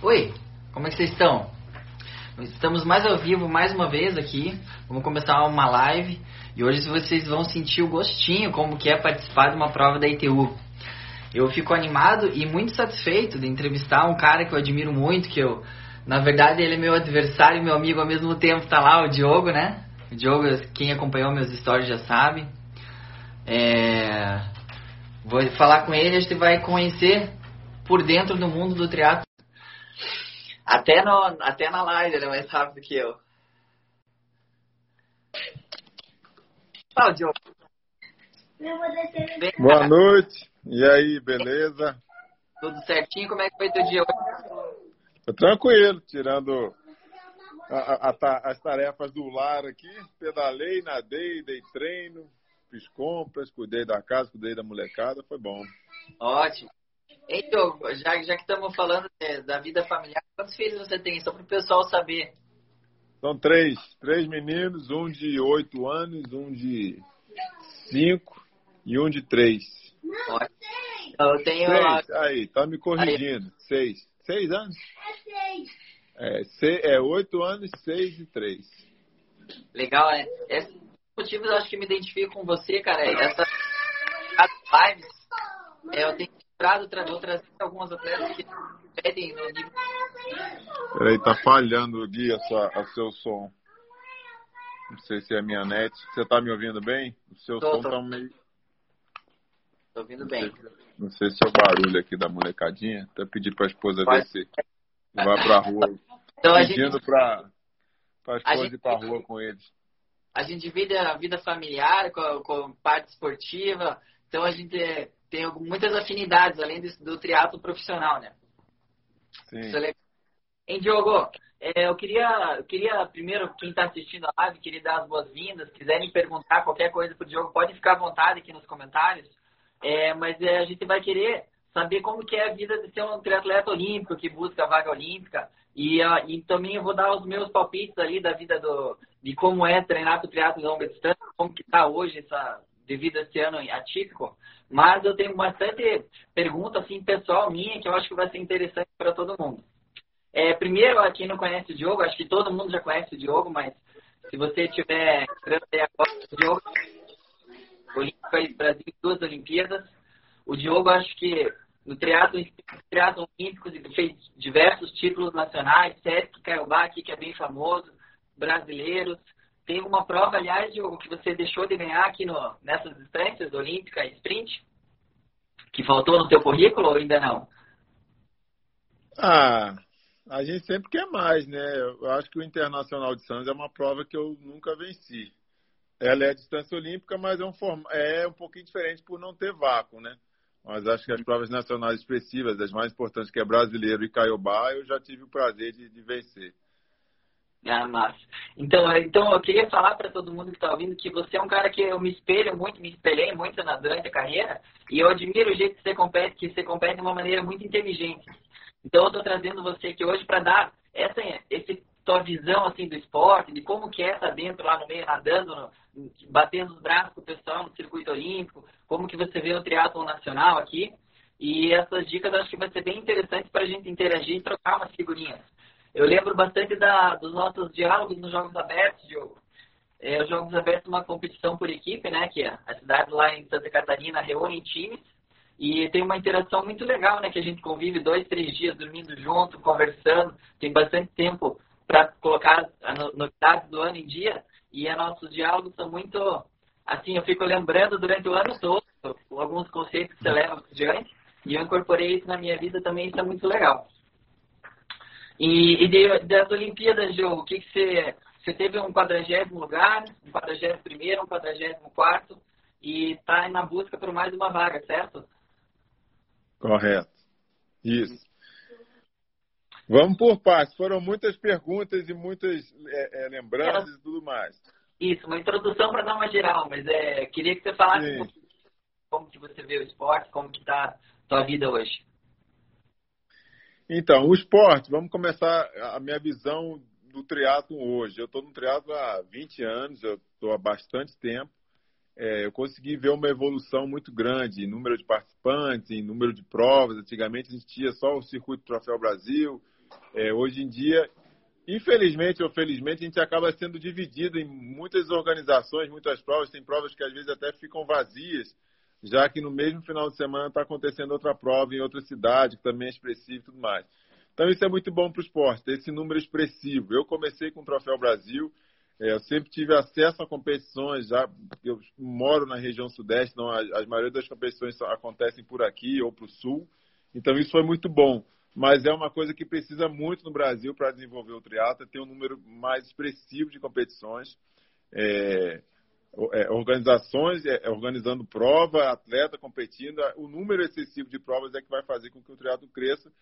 Oi, como é que vocês estão? Estamos mais ao vivo mais uma vez aqui. Vamos começar uma live e hoje vocês vão sentir o gostinho como que é participar de uma prova da ITU. Eu fico animado e muito satisfeito de entrevistar um cara que eu admiro muito, que eu, na verdade, ele é meu adversário e meu amigo ao mesmo tempo. Tá lá o Diogo, né? O Diogo, quem acompanhou meus stories já sabe. É... Vou falar com ele, a gente vai conhecer por dentro do mundo do triatlo até, no, até na live ele é mais rápido que eu. Fala, Diogo. Boa noite. E aí, beleza? Tudo certinho? Como é que foi teu dia hoje? Tô tranquilo, tirando a, a, as tarefas do lar aqui. Pedalei, nadei, dei treino, fiz compras, cuidei da casa, cuidei da molecada. Foi bom. Ótimo. Então, já, já que estamos falando é, da vida familiar, quantos filhos você tem? Só para o pessoal saber. São três. Três meninos, um de oito anos, um de cinco e um de três. Então, eu tenho... Seis. Aí, tá me corrigindo. Aí. Seis. Seis anos? É seis. É, é oito anos, seis e três. Legal, né? Esses motivos eu acho que me identifico com você, cara. Essa lives, é, eu tenho vou trazer algumas atletas que pedem no nível. Peraí, tá falhando, Gui, a, sua, a seu som. Não sei se é a minha net. Você tá me ouvindo bem? O seu tô, som tô. tá meio. Tô ouvindo bem. Não sei se é o barulho aqui da molecadinha. Até pedir pra esposa Pode. ver se vai pra rua. Então, pedindo gente... pra, pra esposa gente... ir pra rua com eles. A gente divide a vida familiar com, com parte esportiva. Então a gente tem muitas afinidades, além do, do triatlo profissional, né? Sim. Isso é legal. Hein, Diogo? É, eu, queria, eu queria, primeiro, quem está assistindo a live, queria dar as boas-vindas. Quiserem perguntar qualquer coisa para o Diogo, pode ficar à vontade aqui nos comentários. É, mas é, a gente vai querer saber como que é a vida de ser um triatleta olímpico que busca a vaga olímpica. E, uh, e também eu vou dar os meus palpites ali da vida do, de como é treinar para o triatlo de longa distância, como que está hoje essa, devido a esse ano atípico, mas eu tenho bastante pergunta assim pessoal minha que eu acho que vai ser interessante para todo mundo. É, primeiro, quem não conhece o Diogo, acho que todo mundo já conhece o Diogo, mas se você tiver entrando aí agora, o Diogo, Olímpico Brasil, duas Olimpíadas. O Diogo, acho que no triatlo, triatlo olímpico, fez diversos títulos nacionais, Sesc Caiobá, que é bem famoso, brasileiros. Tem uma prova, aliás, Diogo, que você deixou de ganhar aqui no, nessas distâncias, Olímpica e Sprint? Que faltou no teu currículo ou ainda não? Ah, a gente sempre quer mais, né? Eu acho que o Internacional de Santos é uma prova que eu nunca venci. Ela é a distância olímpica, mas é um, form... é um pouquinho diferente por não ter vácuo, né? Mas acho que as provas nacionais expressivas, as mais importantes, que é brasileiro e Caiobá, eu já tive o prazer de, de vencer. Ah, massa. Então, então eu queria falar para todo mundo que está ouvindo que você é um cara que eu me espelho muito, me espelhei muito na, durante a carreira e eu admiro o jeito que você compete, que você compete de uma maneira muito inteligente. Então, eu estou trazendo você aqui hoje para dar essa, esse tua visão assim do esporte, de como que é estar dentro lá no meio, nadando, no, batendo os braços com o pessoal no circuito olímpico, como que você vê o triatlo nacional aqui. E essas dicas acho que vai ser bem interessantes para a gente interagir e trocar umas figurinhas. Eu lembro bastante da, dos nossos diálogos nos Jogos Abertos, Diogo. É, os Jogos Abertos é uma competição por equipe, né? Que a cidade lá em Santa Catarina reúne times e tem uma interação muito legal, né? Que a gente convive dois, três dias dormindo junto, conversando, tem bastante tempo para colocar as novidades do ano em dia e os nossos diálogos são muito, assim, eu fico lembrando durante o ano todo alguns conceitos que você leva adiante e eu incorporei isso na minha vida também, isso é muito legal. E, e de, das Olimpíadas, Joe, o que, que você. Você teve um quadragésimo lugar, um quadragésimo primeiro, um quadragésimo quarto, e está na busca por mais uma vaga, certo? Correto. Isso. Vamos por partes. Foram muitas perguntas e muitas é, é, lembranças e tudo mais. Isso, uma introdução para dar uma geral, mas é, queria que você falasse um como que você vê o esporte, como que está a sua vida hoje. Então, o esporte, vamos começar a minha visão do triatlo hoje. Eu estou no triatlo há 20 anos, eu estou há bastante tempo. É, eu consegui ver uma evolução muito grande em número de participantes, em número de provas. Antigamente a gente tinha só o Circuito Troféu Brasil, É, hoje em dia, infelizmente ou felizmente, a gente acaba sendo dividido em muitas organizações, muitas provas. Tem provas que às vezes até ficam vazias, já que no mesmo final de semana está acontecendo outra prova em outra cidade, que também é expressiva e tudo mais. Então isso é muito bom para o esporte, esse número expressivo. Eu comecei com o Troféu Brasil, é, eu sempre tive acesso a competições, já eu moro na região sudeste, não, a, a maioria das competições acontecem por aqui ou para o sul, então isso foi muito bom. Mas é uma coisa que precisa muito no Brasil para desenvolver o triatlo, ter um número mais expressivo de competições. É, é, organizações é, organizando prova, atleta competindo, o número excessivo de provas é que vai fazer com que o triatlo cresça.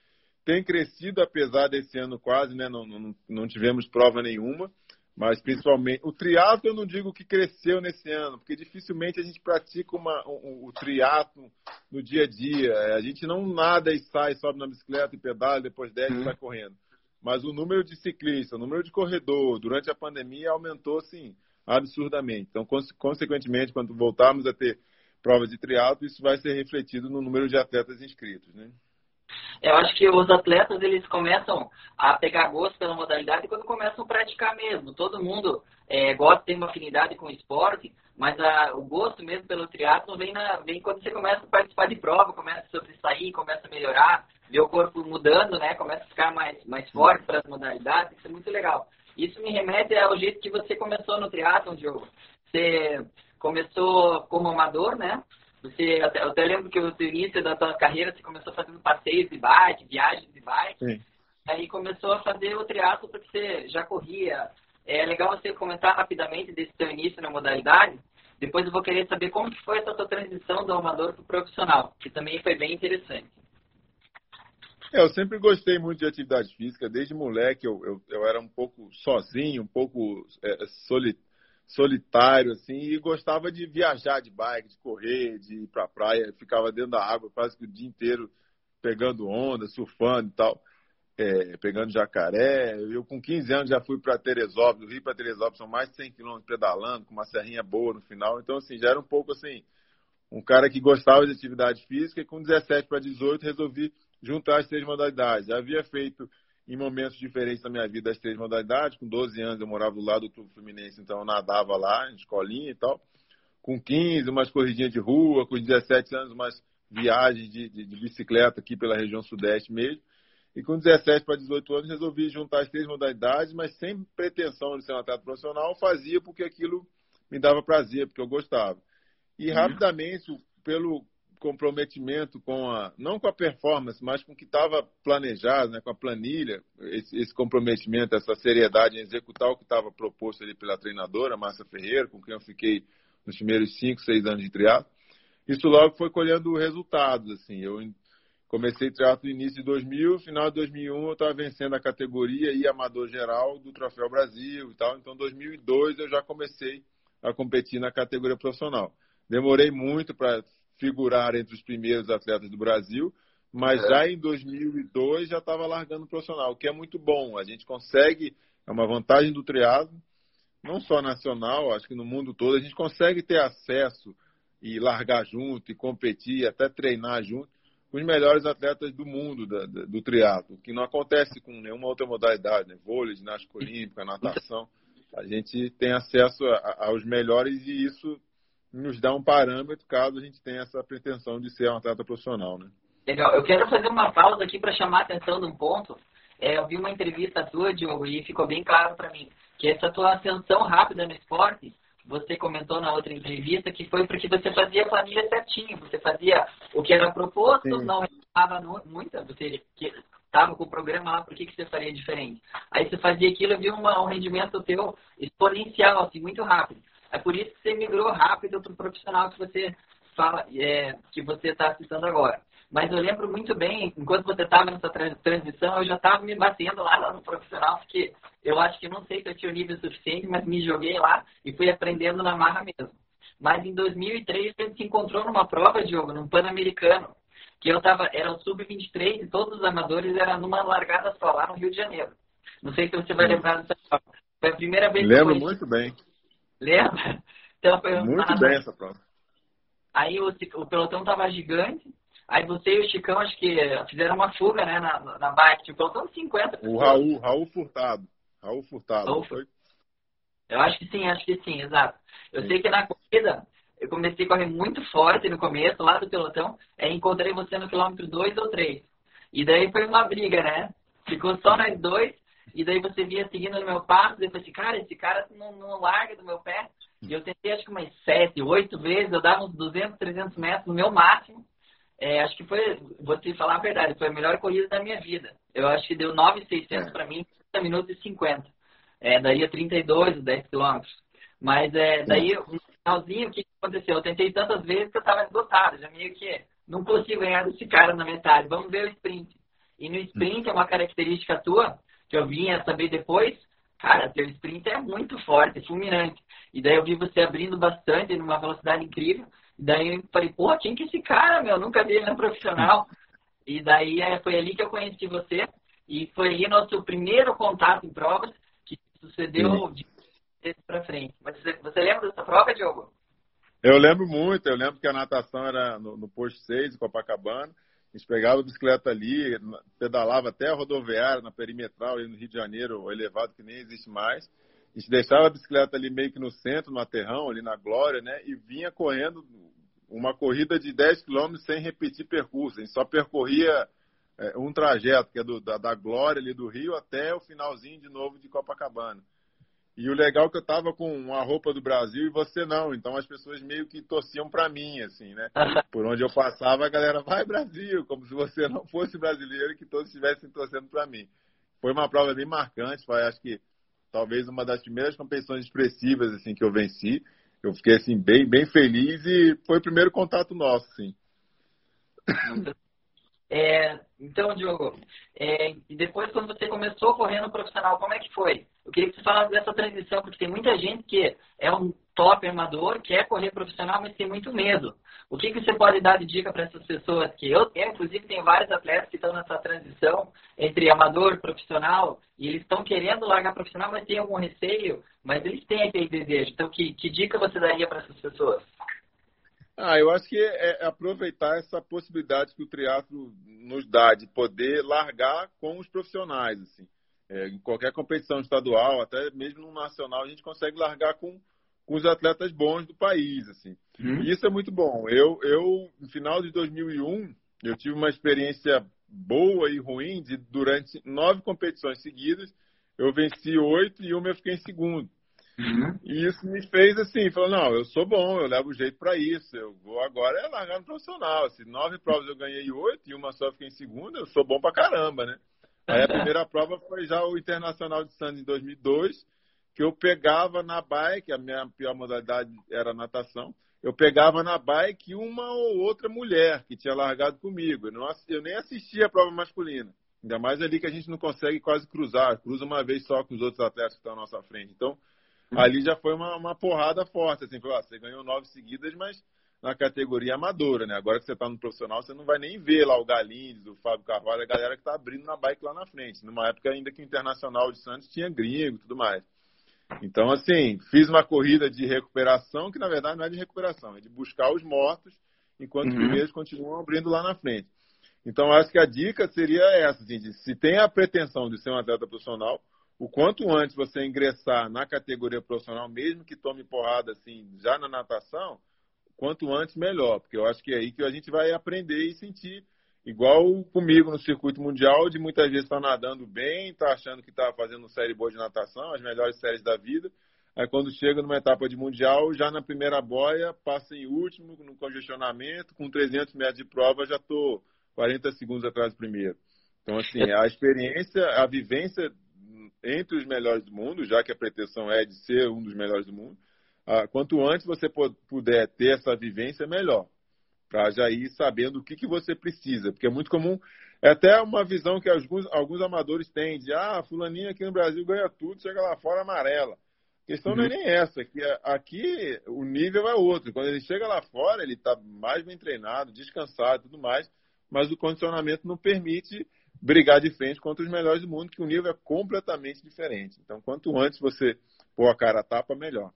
Tem crescido, apesar desse ano quase, né, não, não, não tivemos prova nenhuma, mas principalmente o triatlo eu não digo que cresceu nesse ano, porque dificilmente a gente pratica uma, um, o triatlo no dia a dia. É, a gente não nada e sai, sobe na bicicleta e pedala, depois desce uhum. e sai correndo. Mas o número de ciclistas, o número de corredor durante a pandemia aumentou sim absurdamente. Então, consequentemente, quando voltarmos a ter provas de triatlo, isso vai ser refletido no número de atletas inscritos, né? Eu acho que os atletas eles começam a pegar gosto pela modalidade quando começam a praticar mesmo. Todo mundo é, gosta, tem uma afinidade com o esporte, mas a, o gosto mesmo pelo triatlo vem, vem quando você começa a participar de prova, começa a sobressair, começa a melhorar, vê o corpo mudando, né? Começa a ficar mais, mais forte para as modalidades, isso é muito legal. Isso me remete ao jeito que você começou no triatlo, Diogo. Você começou como amador, né? Você, até, eu até lembro que no início da tua carreira você começou fazendo passeios de bike, viagens de bike. Sim. Aí começou a fazer o triatlo porque você já corria. É legal você comentar rapidamente desse teu início na modalidade. Depois eu vou querer saber como que foi essa tua transição do amador para o profissional, que também foi bem interessante. É, eu sempre gostei muito de atividade física. Desde moleque eu, eu, eu era um pouco sozinho, um pouco é, solitário solitário, assim, e gostava de viajar de bike, de correr, de ir pra praia, ficava dentro da água quase que o dia inteiro pegando onda, surfando e tal, é, pegando jacaré. Eu com 15 anos já fui para Teresópolis, do Rio para Teresópolis são mais de 100 quilômetros pedalando, com uma serrinha boa no final, então assim, já era um pouco assim, um cara que gostava de atividade física e com 17 para 18 resolvi juntar as três modalidades. Já havia feito em momentos diferentes da minha vida as três modalidades. Com 12 anos eu morava do lado do Clube Fluminense, então eu nadava lá, em escolinha e tal. Com 15, umas corridinhas de rua. Com 17 anos, umas viagens de, de, de bicicleta aqui pela região sudeste mesmo. E com 17 para 18 anos resolvi juntar as três modalidades, mas sem pretensão de ser um atleta profissional, fazia porque aquilo me dava prazer, porque eu gostava. E uhum. rapidamente, pelo comprometimento com a, não com a performance, mas com o que estava planejado, né, com a planilha, esse, esse, comprometimento, essa seriedade em executar o que estava proposto ali pela treinadora, Márcia Ferreira, com quem eu fiquei nos primeiros 5, 6 anos de triatlo. Isso logo foi colhendo resultados, assim, eu comecei triatlo no início de 2000, final de 2001 eu estava vencendo a categoria e amador geral do Troféu Brasil e tal, então em 2002 eu já comecei a competir na categoria profissional. Demorei muito para figurar entre os primeiros atletas do Brasil, mas é. já em 2002 já estava largando o profissional, o que é muito bom. A gente consegue, é uma vantagem do triatlo, não só nacional, acho que no mundo todo, a gente consegue ter acesso e largar junto, e competir, até treinar junto com os melhores atletas do mundo da, da, do triatlo, que não acontece com nenhuma outra modalidade, né? vôlei, ginástica olímpica, natação. A gente tem acesso a, aos melhores e isso nos dá um parâmetro caso a gente tenha essa pretensão de ser um atleta profissional, né? Legal. Eu quero fazer uma pausa aqui para chamar a atenção de um ponto. É, eu vi uma entrevista tua, Diogo, e ficou bem claro para mim que essa tua ascensão rápida no esporte, você comentou na outra entrevista que foi porque você fazia a planilha certinho, você fazia o que era proposto, Sim. não estava muito, você estava com o programa lá, por que, que você faria diferente? Aí você fazia aquilo e viu uma, um rendimento teu exponencial, assim, muito rápido. É por isso que você migrou rápido para o profissional que você fala, é, que você está citando agora. Mas eu lembro muito bem, enquanto você estava nessa transição, eu já estava me batendo lá no profissional, porque eu acho que não sei se eu tinha o nível suficiente, mas me joguei lá e fui aprendendo na marra mesmo. Mas em 2003 a gente se encontrou numa prova, de jogo num Pan-Americano, que eu tava, era o Sub-23 e todos os amadores eram numa largada só, lá no Rio de Janeiro. Não sei se você vai lembrar dessa prova. Foi a primeira vez Lembro que eu muito bem. Lembra? Então, Muito bem essa prova. Aí o, o pelotão tava gigante, Aí você e o Chicão, acho que fizeram uma fuga, né, na, na bike, tipo, faltando 50 pessoas. O Raul, Raul Furtado. Raul Furtado, Raul, foi? Eu acho que sim, acho que sim, exato. Eu sim. sei que na corrida, eu comecei a correr muito forte no começo, lá do pelotão, aí encontrei você no quilômetro 2 ou 3. E daí foi uma briga, né? Ficou só nós dois, e daí você via seguindo no meu passo, e eu falei assim, cara, esse cara não, não larga do meu pé. E eu tentei acho que umas 7, 8 vezes, eu dava uns 200, 300 metros no meu máximo. É, acho que foi, vou te falar a verdade, foi a melhor corrida da minha vida. Eu acho que deu 9,600 para mim, 30 minutos e 50. É, daria 32, 10 quilômetros. Mas é, daí, no finalzinho, o que aconteceu? Eu tentei tantas vezes que eu estava esgotado, já meio que não consigo ganhar desse cara na metade. Vamos ver o sprint. E no sprint é uma característica tua, que eu vinha saber depois, cara, teu sprint é muito forte, fulminante. E daí eu vi você abrindo bastante, numa velocidade incrível. E daí eu falei, porra, quem que é esse cara, meu? Nunca vi ele no profissional. E daí é, foi ali que eu conheci você. E foi aí nosso primeiro contato em provas, que sucedeu de para frente. Mas você, você lembra dessa prova, Diogo? Eu lembro muito, eu lembro que a natação era no, no posto 6, em Copacabana. A gente pegava a bicicleta ali, pedalava até a rodoviária, na perimetral, no Rio de Janeiro, o elevado que nem existe mais. A gente deixava a bicicleta ali meio que no centro, no aterrão, ali na Glória, né? E vinha correndo uma corrida de 10 quilômetros sem repetir percurso. A gente só percorria é, um trajeto, que é do, da, da Glória ali do Rio até o finalzinho de novo de Copacabana. E o legal é que eu tava com uma roupa do Brasil e você não. Então as pessoas meio que torciam para mim, assim, né? Por onde eu passava, a galera, vai Brasil, como se você não fosse brasileiro e que todos estivessem torcendo para mim. Foi uma prova bem marcante, foi acho que talvez uma das primeiras competições expressivas assim que eu venci. Eu fiquei assim bem, bem feliz e foi o primeiro contato nosso, sim. É, então, Diogo, é, e depois quando você começou correndo profissional, como é que foi? Eu queria que você falasse dessa transição, porque tem muita gente que é um top armador, quer correr profissional, mas tem muito medo. O que, que você pode dar de dica para essas pessoas que eu tenho, inclusive tem vários atletas que estão nessa transição entre amador e profissional, e eles estão querendo largar profissional, mas tem algum receio, mas eles têm aquele desejo. Então, que, que dica você daria para essas pessoas? Ah, eu acho que é, é aproveitar essa possibilidade que o triatlo nos dá de poder largar com os profissionais, assim. É, em qualquer competição estadual, até mesmo no nacional, a gente consegue largar com, com os atletas bons do país, assim. Uhum. E isso é muito bom. Eu, eu, no final de 2001, eu tive uma experiência boa e ruim de durante nove competições seguidas, eu venci oito e uma eu fiquei em segundo. Uhum. E isso me fez assim, falou, não, eu sou bom, eu levo jeito para isso, eu vou agora é largar no profissional. Se nove provas eu ganhei oito e uma só fiquei em segunda, eu sou bom pra caramba, né? Aí a primeira prova foi já o Internacional de Santos em 2002, que eu pegava na bike, a minha pior modalidade era natação, eu pegava na bike uma ou outra mulher que tinha largado comigo. Eu, não, eu nem assistia a prova masculina. Ainda mais ali que a gente não consegue quase cruzar, cruza uma vez só com os outros atletas que estão à nossa frente. Então, ali já foi uma, uma porrada forte, assim, você ganhou nove seguidas, mas na categoria amadora, né? Agora que você está no profissional, você não vai nem ver lá o Galindes, o Fábio Carvalho, a galera que está abrindo na bike lá na frente. Numa época ainda que o Internacional de Santos tinha gringo e tudo mais. Então, assim, fiz uma corrida de recuperação, que na verdade não é de recuperação, é de buscar os mortos, enquanto uhum. os primeiros continuam abrindo lá na frente. Então, acho que a dica seria essa, assim, de, se tem a pretensão de ser um atleta profissional, o quanto antes você ingressar na categoria profissional, mesmo que tome porrada assim, já na natação, quanto antes melhor, porque eu acho que é aí que a gente vai aprender e sentir igual comigo no circuito mundial, de muitas vezes estar tá nadando bem, tá achando que está fazendo série boa de natação, as melhores séries da vida. Aí quando chega numa etapa de mundial, já na primeira boia, passa em último, no congestionamento, com 300 metros de prova, já estou 40 segundos atrás do primeiro. Então, assim, a experiência, a vivência entre os melhores do mundo, já que a pretensão é de ser um dos melhores do mundo. Ah, quanto antes você puder ter essa vivência, melhor. Para já ir sabendo o que, que você precisa. Porque é muito comum, é até uma visão que alguns, alguns amadores têm de ah, fulaninho aqui no Brasil ganha tudo, chega lá fora amarela. A questão uhum. não é uhum. nem essa, que aqui o nível é outro. Quando ele chega lá fora, ele está mais bem treinado, descansado e tudo mais, mas o condicionamento não permite brigar de frente contra os melhores do mundo, que o nível é completamente diferente. Então, quanto antes você pôr a cara a tapa, melhor.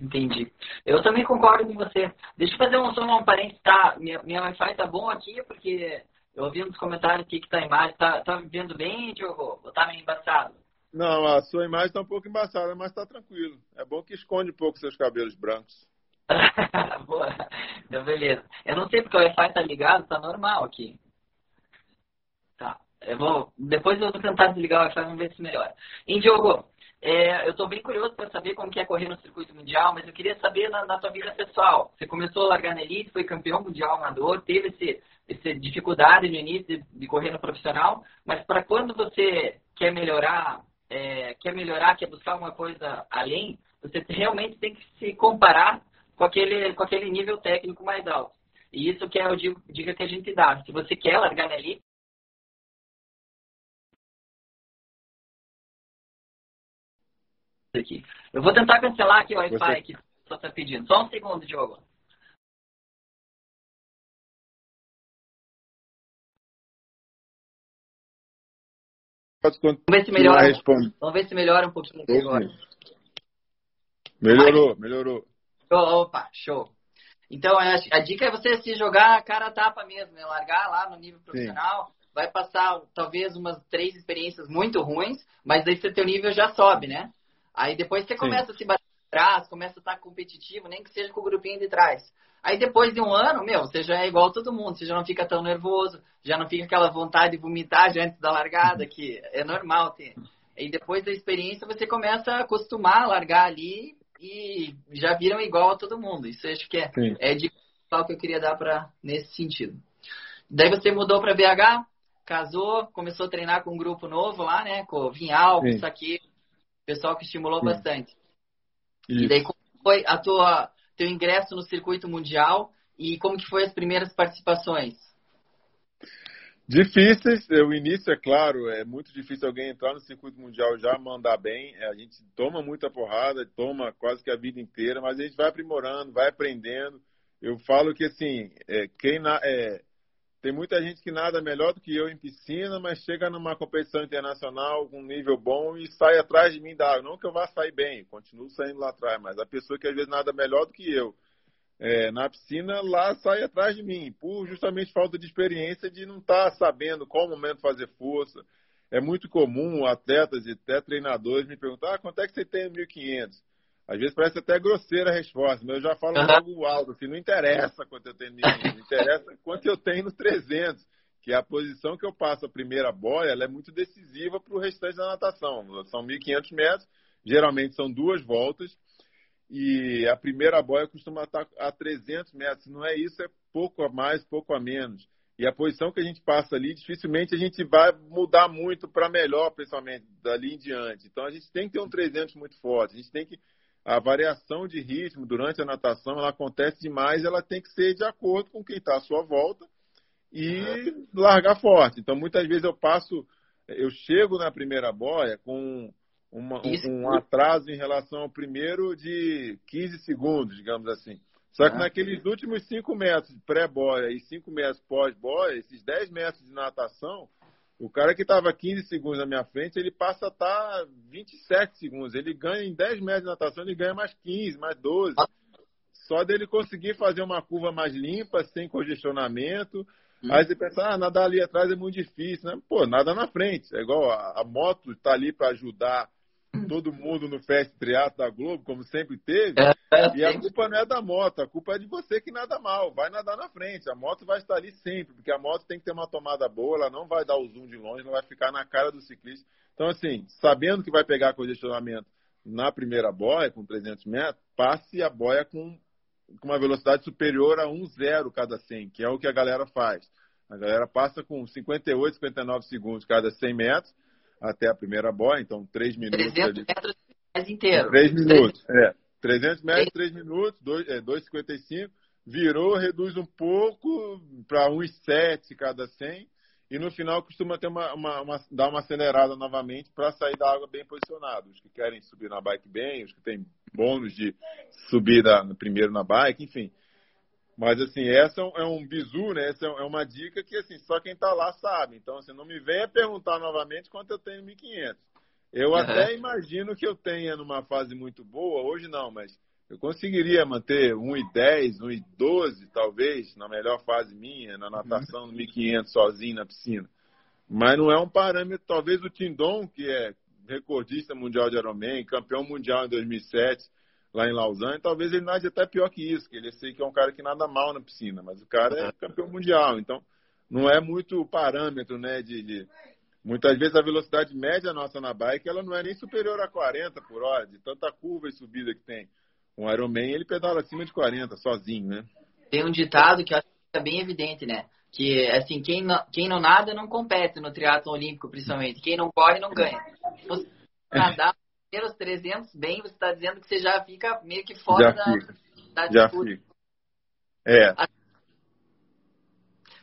Entendi. Eu também concordo com você. Deixa eu fazer um, só um parênteses, tá? Minha, minha Wi-Fi tá bom aqui, porque eu ouvi nos comentários aqui que tá a imagem. Tá, tá vendo bem, Diogo? Ou tá meio embaçado? Não, a sua imagem tá um pouco embaçada, mas tá tranquilo. É bom que esconde um pouco seus cabelos brancos. Boa. Então, beleza. Eu não sei porque o Wi-Fi tá ligado, tá normal aqui. Eu vou, depois eu vou tentar desligar o Wi-Fi, vamos ver se melhora. E, Diogo, é, eu estou bem curioso para saber como que é correr no circuito mundial, mas eu queria saber na, na tua vida pessoal. Você começou a largar na elite, foi campeão mundial amador, teve esse, essa dificuldade no início de, de correr no profissional, mas para quando você quer melhorar, é, quer melhorar, quer buscar alguma coisa além, você realmente tem que se comparar com aquele, com aquele nível técnico mais alto. E isso que é o dica que a gente dá. Se você quer largar na elite, aqui. Eu vou tentar cancelar aqui o Wi-Fi Você... que só está pedindo. Só um segundo, Diogo. Vamos ver se melhora. Vamos ver se melhora um pouquinho agora. Melhorou, melhorou. Opa, show. Então, a, a, dica é você se jogar cara a tapa mesmo, né? Largar lá no nível profissional. Sim. Vai passar talvez umas três experiências muito ruins, mas daí seu nível já sobe, né? Aí depois você começa Sim. a se bater atrás, começa a estar competitivo, nem que seja com o grupinho de trás. Aí depois de um ano, meu, você já é igual a todo mundo, você já não fica tão nervoso, já não fica aquela vontade de vomitar já antes da largada, que é normal ter. E depois da experiência você começa a acostumar a largar ali e já viram igual a todo mundo. Isso acho que é, é de que eu queria dar para nesse sentido. Daí você mudou para BH, casou, começou a treinar com um grupo novo lá, né? Com Vinhal, com Saqueiro, pessoal que estimulou Sim. bastante. Isso. E daí como foi a tua teu ingresso no circuito mundial e como que foi as primeiras participações? Difíceis, o início é claro, é muito difícil alguém entrar no circuito mundial já mandar bem. A gente toma muita porrada, toma quase que a vida inteira, mas a gente vai aprimorando, vai aprendendo. Eu falo que assim, é, quem na, é, tem muita gente que nada melhor do que eu em piscina, mas chega numa competição internacional com um nível bom e sai atrás de mim da água. Não que eu vá sair bem, continuo saindo lá atrás, mas a pessoa que às vezes nada melhor do que eu é, na piscina lá sai atrás de mim, por justamente falta de experiência de não estar tá sabendo qual momento fazer força. É muito comum atletas e até treinadores me perguntar ah, quanto é que você tem no 1500? Às vezes parece até grosseira a resposta, mas eu já falo uhum. logo alto, assim, não interessa quanto eu tenho no não interessa quanto eu tenho no 300, que é a posição que eu passo a primeira boia, ela é muito decisiva para o restante da natação. São 1.500 metros, geralmente são duas voltas, e a primeira boia costuma estar a 300 metros. Se não é isso, é pouco a mais, pouco a menos. E a posição que a gente passa ali, dificilmente a gente vai mudar muito para melhor, principalmente, dali em diante. Então a gente tem que ter um 300 muito forte, a gente tem que a variação de ritmo durante a natação ela acontece demais, ela tem que ser de acordo com quem está à sua volta e largar forte. Então, muitas vezes eu passo, eu chego na primeira boia com uma, um atraso em relação ao primeiro de 15 segundos, digamos assim. Só que ah. naqueles últimos 5 metros de pré-boia e 5 metros pós-boia, esses 10 metros de natação, o cara que estava 15 segundos na minha frente, ele passa a estar tá 27 segundos. Ele ganha em 10 metros de natação, ele ganha mais 15, mais 12. Só dele conseguir fazer uma curva mais limpa, sem congestionamento. Hum. Aí você pensa, ah, nadar ali atrás é muito difícil, né? Pô, nada na frente. É igual a, a moto está ali para ajudar todo mundo no Fast Triatlo da Globo, como sempre teve. É, é, e a culpa não é da moto, a culpa é de você que nada mal. Vai nadar na frente. A moto vai estar ali sempre, porque a moto tem que ter uma tomada boa, ela não vai dar o zoom de longe, não vai ficar na cara do ciclista. Então, assim, sabendo que vai pegar congestionamento na primeira boia, com 300 metros, passe a boia com, com uma velocidade superior a 1,0 cada 100, que é o que a galera faz. A galera passa com 58, 59 segundos cada 100 metros até a primeira boia, então 3 minutos. 300 ali. metros mais inteiro. 3 minutos, é. 300 metros, 3 minutos, 2,55. É, virou, reduz um pouco para 1,7 cada 100. E no final costuma ter uma, uma, uma dar uma acelerada novamente para sair da água bem posicionado. Os que querem subir na bike bem, os que têm bônus de subir primeiro na bike, enfim. Mas, assim, essa é um bizu, né? Essa é uma dica que, assim, só quem está lá sabe. Então, assim, não me venha perguntar novamente quanto eu tenho 1.500. Eu uhum. até imagino que eu tenha numa fase muito boa, hoje não, mas Eu conseguiria manter 1,10, 1,12, talvez, na melhor fase minha, na natação no 1.500 sozinho na piscina. Mas não é um parâmetro, talvez o Tindon, que é recordista mundial de Ironman, campeão mundial em 2007, lá em Lausanne, talvez ele nade até pior que isso, que ele sei que é um cara que nada mal na piscina, mas o cara é campeão mundial, então não é muito parâmetro, né, de, de... Muitas vezes a velocidade média nossa na bike, ela não é nem superior a 40 por hora, de tanta curva e subida que tem. Um Ironman, ele pedala acima de 40, sozinho, né? Tem um ditado que eu acho que é bem evidente, né? Que, assim, quem não, quem não nada não compete no triatlo olímpico, principalmente. Quem não corre, não ganha. Você nadar os 300 bem, você está dizendo que você já fica meio que fora já da, fica. da já disputa. Fica. É.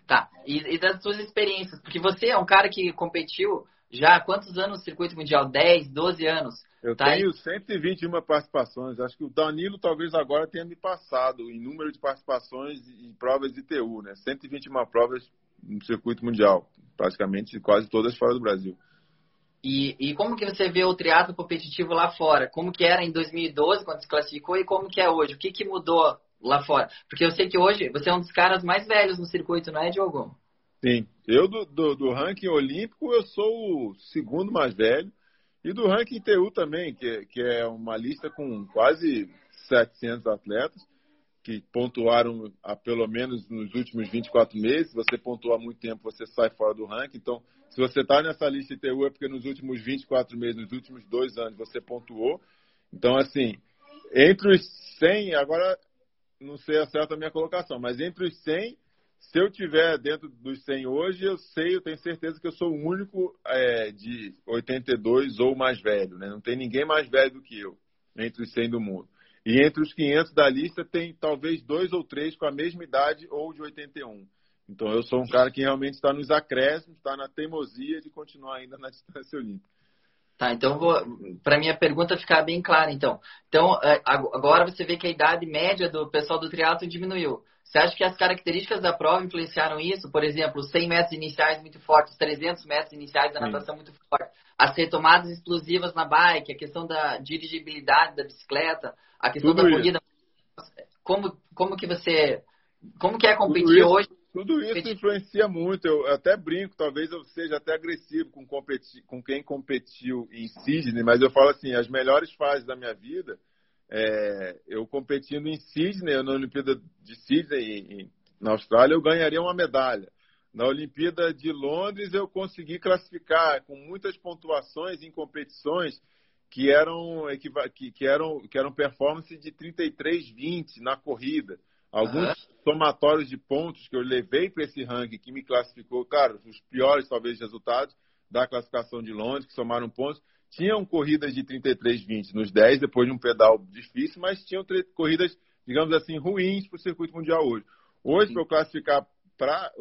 Tá. E, e, das suas experiências? Porque você é um cara que competiu já há quantos anos no circuito mundial? 10, 12 anos. Eu tá tenho 121 participações. Acho que o Danilo talvez agora tenha me passado em número de participações em provas de TU, né? 121 provas no circuito mundial, praticamente quase todas fora do Brasil. E, e como que você vê o triatlo competitivo lá fora? Como que era em 2012 quando se classificou e como que é hoje? O que que mudou lá fora? Porque eu sei que hoje você é um dos caras mais velhos no circuito, não é, Diogo? Sim. Eu do, do, do ranking olímpico eu sou o segundo mais velho e do ranking TU também, que, que é uma lista com quase 700 atletas que pontuaram a, pelo menos nos últimos 24 meses. Se você pontua muito tempo, você sai fora do ranking. Então, se você está nessa lista de TU, é porque nos últimos 24 meses, nos últimos dois anos, você pontuou. Então, assim, entre os 100, agora não sei a certa minha colocação, mas entre os 100, se eu tiver dentro dos 100 hoje, eu sei, eu tenho certeza que eu sou o único é, de 82 ou mais velho, né? Não tem ninguém mais velho do que eu entre os 100 do mundo. E entre os 500 da lista tem talvez dois ou três com a mesma idade ou de 81. Então eu sou um cara que realmente está nos acréscimos, está na teimosia de continuar ainda na distância olímpica. Tá, então para minha pergunta ficar bem clara, então. Então, é, agora você vê que a idade média do pessoal do triatlo diminuiu. Você acha que as características da prova influenciaram isso? Por exemplo, 100 metros iniciais muito fortes, 300 metros iniciais da natação muito forte, as retomadas explosivas na bike, a questão da dirigibilidade da bicicleta, a questão Tudo da isso. corrida. Como, como que você... Como que é competir hoje? Tudo isso influencia muito. Eu até brinco, talvez eu seja até agressivo com, competi com quem competiu em Sydney, mas eu falo assim, as melhores fases da minha vida, é, eu competindo em Sydney, na Olimpíada de Sydney, em, na Austrália, eu ganharia uma medalha. Na Olimpíada de Londres, eu consegui classificar com muitas pontuações em competições que eram, que, que eram, que eram performance de 33,20 na corrida. Alguns uhum. somatórios de pontos que eu levei para esse ranking que me classificou, cara, os piores talvez resultados da classificação de Londres, que somaram pontos, tinham corridas de 33,20 nos 10, depois de um pedal difícil, mas tinham corridas, digamos assim, ruins para o circuito mundial hoje. Hoje, para eu classificar para.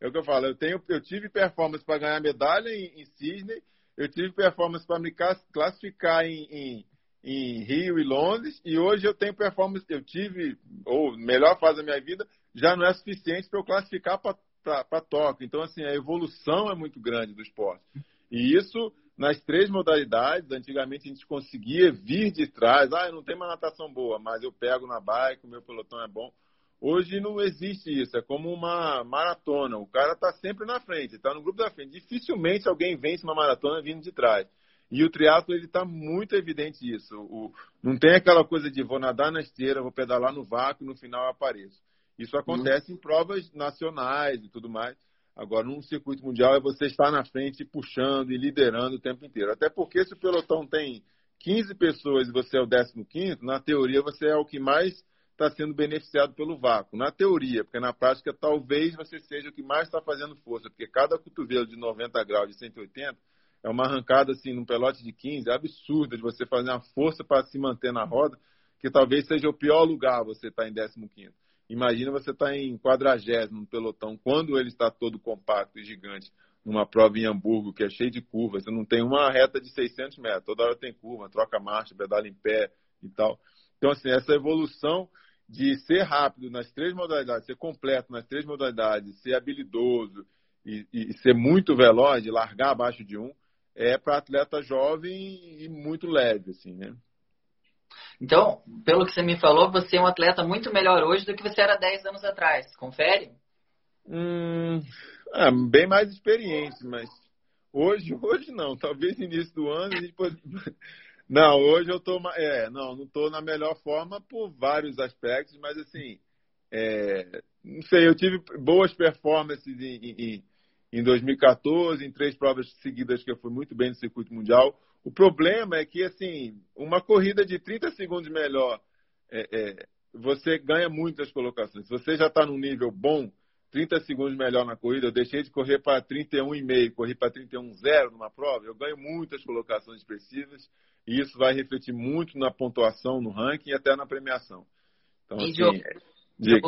É o que eu falo, eu, tenho, eu tive performance para ganhar medalha em, em Sydney, eu tive performance para me classificar em, em, em, Rio e Londres, e hoje eu tenho performance, eu tive, ou melhor fase da minha vida, já não é suficiente para eu classificar para Tóquio. Então, assim, a evolução é muito grande do esporte. E isso nas três modalidades. Antigamente a gente conseguia vir de trás, ah, não tem uma natação boa, mas eu pego na bike, o meu pelotão é bom. Hoje não existe isso, é como uma maratona. O cara está sempre na frente, está no grupo da frente. Dificilmente alguém vence uma maratona vindo de trás. E o triatlo ele está muito evidente isso. O, não tem aquela coisa de vou nadar na esteira, vou pedalar no vácuo e no final eu apareço. Isso acontece uhum. em provas nacionais e tudo mais. Agora, num circuito mundial é você estar na frente, puxando e liderando o tempo inteiro. Até porque se o pelotão tem 15 pessoas e você é o 15, na teoria você é o que mais está sendo beneficiado pelo vácuo. Na teoria, porque na prática talvez você seja o que mais está fazendo força, porque cada cotovelo de 90 graus, de 180, é uma arrancada assim num pelote de 15, absurda de você fazer uma força para se manter na roda, que talvez seja o pior lugar você estar tá em 15. Imagina você estar tá em quadragésimo no pelotão, quando ele está todo compacto e gigante, numa prova em Hamburgo, que é cheio de curvas, você não tem uma reta de 600 metros, toda hora tem curva, troca marcha, pedala em pé e tal. Então, assim, essa evolução de ser rápido nas três modalidades, ser completo nas três modalidades, ser habilidoso e, e ser muito veloz, de largar abaixo de um, é para atleta jovem e muito leve, assim, né? Então, pelo que você me falou, você é um atleta muito melhor hoje do que você era 10 anos atrás. Confere? Hum, é, bem mais experiente, mas hoje, hoje não. Talvez início do ano a gente pode... Não, hoje eu tô, é, não, não tô na melhor forma por vários aspectos, mas assim, é, não sei, eu tive boas performances em, em, em 2014, em três provas seguidas que eu fui muito bem no circuito mundial. O problema é que, assim, uma corrida de 30 segundos melhor, é, é, você ganha muitas colocações. Se você já está num nível bom, 30 segundos melhor na corrida, eu deixei de correr para 31,5, corri para 31,0 numa prova, eu ganho muitas colocações expressivas e isso vai refletir muito na pontuação, no ranking e até na premiação. Então, e assim, eu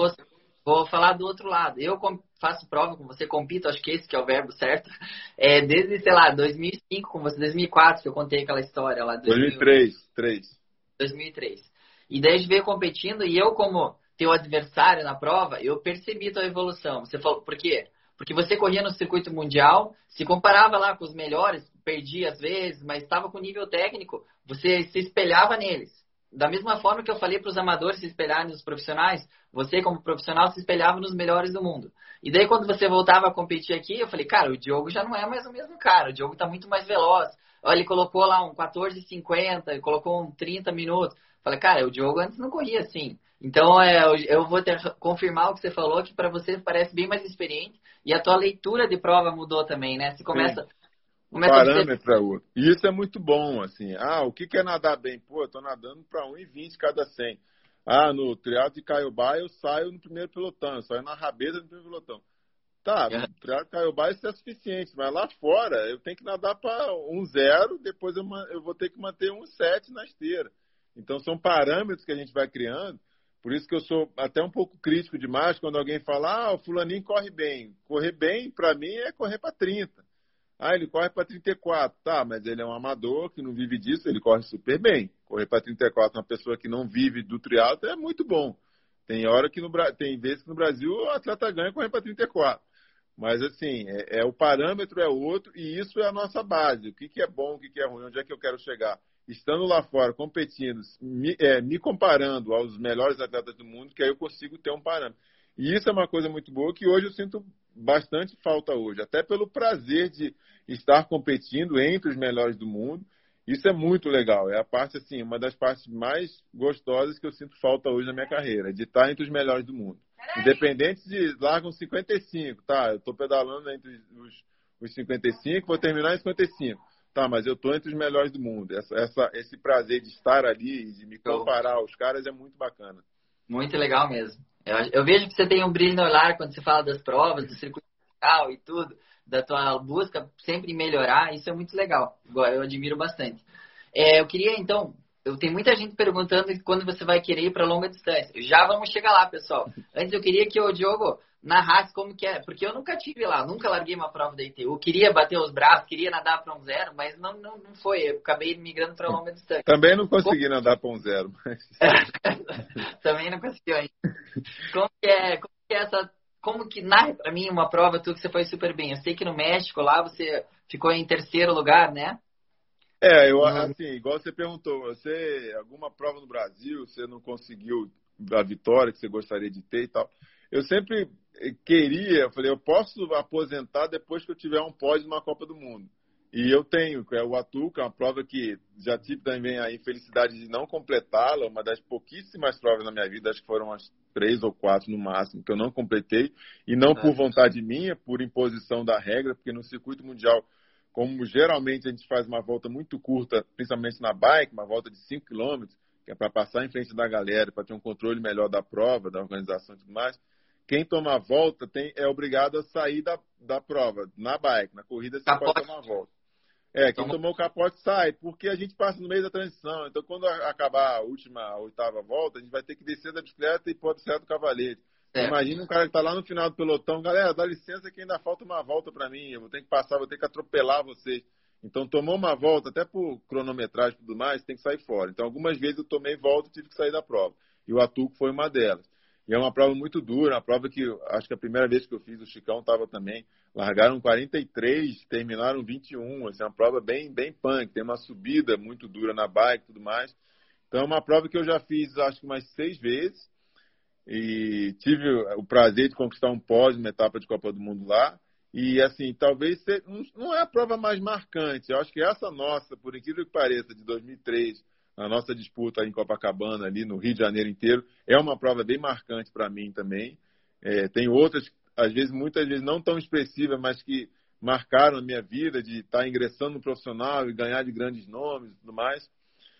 vou, falar do outro lado. Eu faço prova com você, compito, acho que esse que é o verbo certo, é, desde, sei lá, 2005 com você, 2004 que eu contei aquela história lá. 2003, 2003. 2003. E daí a gente veio competindo e eu como teu adversário na prova, eu percebi tua evolução. Você falou, por quê? Porque você corria no circuito mundial, se comparava lá com os melhores, perdia às vezes, mas estava com nível técnico, você se espelhava neles. Da mesma forma que eu falei para os amadores se espelharem nos profissionais, você como profissional se espelhava nos melhores do mundo. E daí quando você voltava a competir aqui, eu falei, cara, o Diogo já não é mais o mesmo cara, o Diogo está muito mais veloz. Ele colocou lá um 14,50, colocou um 30 minutos. Falei, cara, o Diogo antes não corria assim. Então, é, eu vou ter, confirmar o que você falou, que para você parece bem mais experiente. E a tua leitura de prova mudou também, né? Você começa... O parâmetro é outro. E isso é muito bom, assim. Ah, o que é nadar bem? Pô, eu tô nadando para 1,20 cada 100. Ah, no triatlo de Caiobá eu saio no primeiro pelotão, eu saio na rabeza no primeiro pelotão. Tá, é. no triatlo de Caiobá isso é suficiente, mas lá fora eu tenho que nadar para 1,0, depois eu, eu vou ter que manter 1,7 na esteira. Então são parâmetros que a gente vai criando por isso que eu sou até um pouco crítico demais quando alguém fala, ah, o fulaninho corre bem. Correr bem, para mim, é correr para 30. Ah, ele corre para 34. Tá, mas ele é um amador que não vive disso, ele corre super bem. Correr para 34 uma pessoa que não vive do triatlo é muito bom. Tem hora que no tem vezes que no Brasil o atleta ganha correr para 34. Mas assim, é, é, o parâmetro é outro e isso é a nossa base. O que, que é bom, o que, que é ruim, onde é que eu quero chegar estando lá fora, competindo, me, é, me, comparando aos melhores atletas do mundo, que aí eu consigo ter um parâmetro. E isso é uma coisa muito boa que hoje eu sinto bastante falta hoje, até pelo prazer de estar competindo entre os melhores do mundo. Isso é muito legal. É a parte assim, uma das partes mais gostosas que eu sinto falta hoje na minha carreira, de estar entre os melhores do mundo. Independente de largam 55, tá? Eu estou pedalando entre os, os 55, vou terminar em 55 tá, mas eu tô entre os melhores do mundo. Essa, essa, esse prazer de estar ali e de me comparar aos caras é muito bacana. Muito legal mesmo. Eu, eu, vejo que você tem um brilho no olhar quando você fala das provas, do circuito e tudo, da tua busca sempre melhorar. Isso é muito legal. Eu admiro bastante. É, eu queria, então, eu tenho muita gente perguntando quando você vai querer ir para longa distância. Já vamos chegar lá, pessoal. Antes eu queria que o Diogo narrasse como que é, porque eu nunca tive lá, nunca larguei uma prova da ITU. Queria bater os braços, queria nadar para um zero, mas não, não, não foi. Eu acabei migrando para longa distância. Também não consegui como... nadar para um zero. Mas... Também não consegui ainda. Como que é, como que é essa. Como que narra para mim uma prova tu que você foi super bem? Eu sei que no México lá você ficou em terceiro lugar, né? É, eu assim, igual você perguntou, você alguma prova no Brasil, você não conseguiu a vitória que você gostaria de ter e tal. Eu sempre queria, eu falei, eu posso aposentar depois que eu tiver um pódio numa Copa do Mundo. E eu tenho, que é o Atu, que é uma prova que já tive também a infelicidade de não completá-la, uma das pouquíssimas provas na minha vida, acho que foram umas três ou quatro no máximo, que eu não completei, e não por vontade minha, por imposição da regra, porque no circuito mundial, como geralmente a gente faz uma volta muito curta, principalmente na bike, uma volta de 5 km, que é para passar em frente da galera, para ter um controle melhor da prova, da organização e tudo mais, quem toma a volta tem, é obrigado a sair da, da prova. Na bike, na corrida, você capote. pode tomar a volta. É, quem Toma. tomou o capote sai, porque a gente passa no meio da transição. Então, quando acabar a última, a oitava volta, a gente vai ter que descer da bicicleta e pôr do do cavalete. É. Imagina um cara que está lá no final do pelotão, galera, dá licença que ainda falta uma volta para mim, eu vou ter que passar, vou ter que atropelar vocês. Então, tomou uma volta, até por cronometragem e tudo mais, tem que sair fora. Então, algumas vezes eu tomei volta e tive que sair da prova. E o Atuco foi uma delas. E é uma prova muito dura, uma prova que acho que a primeira vez que eu fiz, o Chicão estava também. Largaram 43, terminaram 21. Assim, é uma prova bem, bem punk, tem uma subida muito dura na bike e tudo mais. Então é uma prova que eu já fiz, acho que mais seis vezes. E tive o prazer de conquistar um pódio, uma etapa de Copa do Mundo lá. E assim, talvez não é a prova mais marcante. Eu acho que essa nossa, por incrível que pareça, de 2003, a nossa disputa em Copacabana, ali no Rio de Janeiro inteiro, é uma prova bem marcante para mim também. É, tem outras, às vezes, muitas vezes não tão expressivas, mas que marcaram a minha vida de estar ingressando no profissional e ganhar de grandes nomes e tudo mais.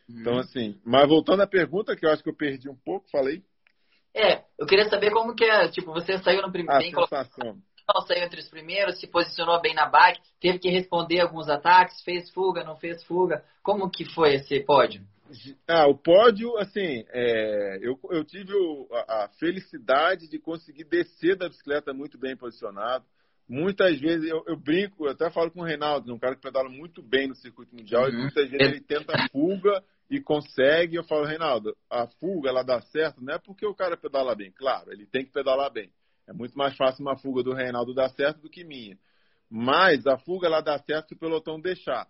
Uhum. Então, assim, mas voltando à pergunta, que eu acho que eu perdi um pouco, falei. É, eu queria saber como que é, tipo, você saiu no primeiro. A sensação. Saiu entre os primeiros, se posicionou bem na bike, teve que responder alguns ataques, fez fuga, não fez fuga. Como que foi esse pódio? Ah, o pódio, assim, é, eu, eu tive o, a, a, felicidade de conseguir descer da bicicleta muito bem posicionado. Muitas vezes eu, eu brinco, eu até falo com o Reinaldo, um cara que pedala muito bem no circuito mundial, uhum. e muitas vezes ele tenta fuga e consegue. Eu falo, Reinaldo, a fuga ela dá certo, não é porque o cara pedala bem, claro, ele tem que pedalar bem. É muito mais fácil uma fuga do Reinaldo dar certo do que minha. Mas a fuga ela dá certo se o pelotão deixar.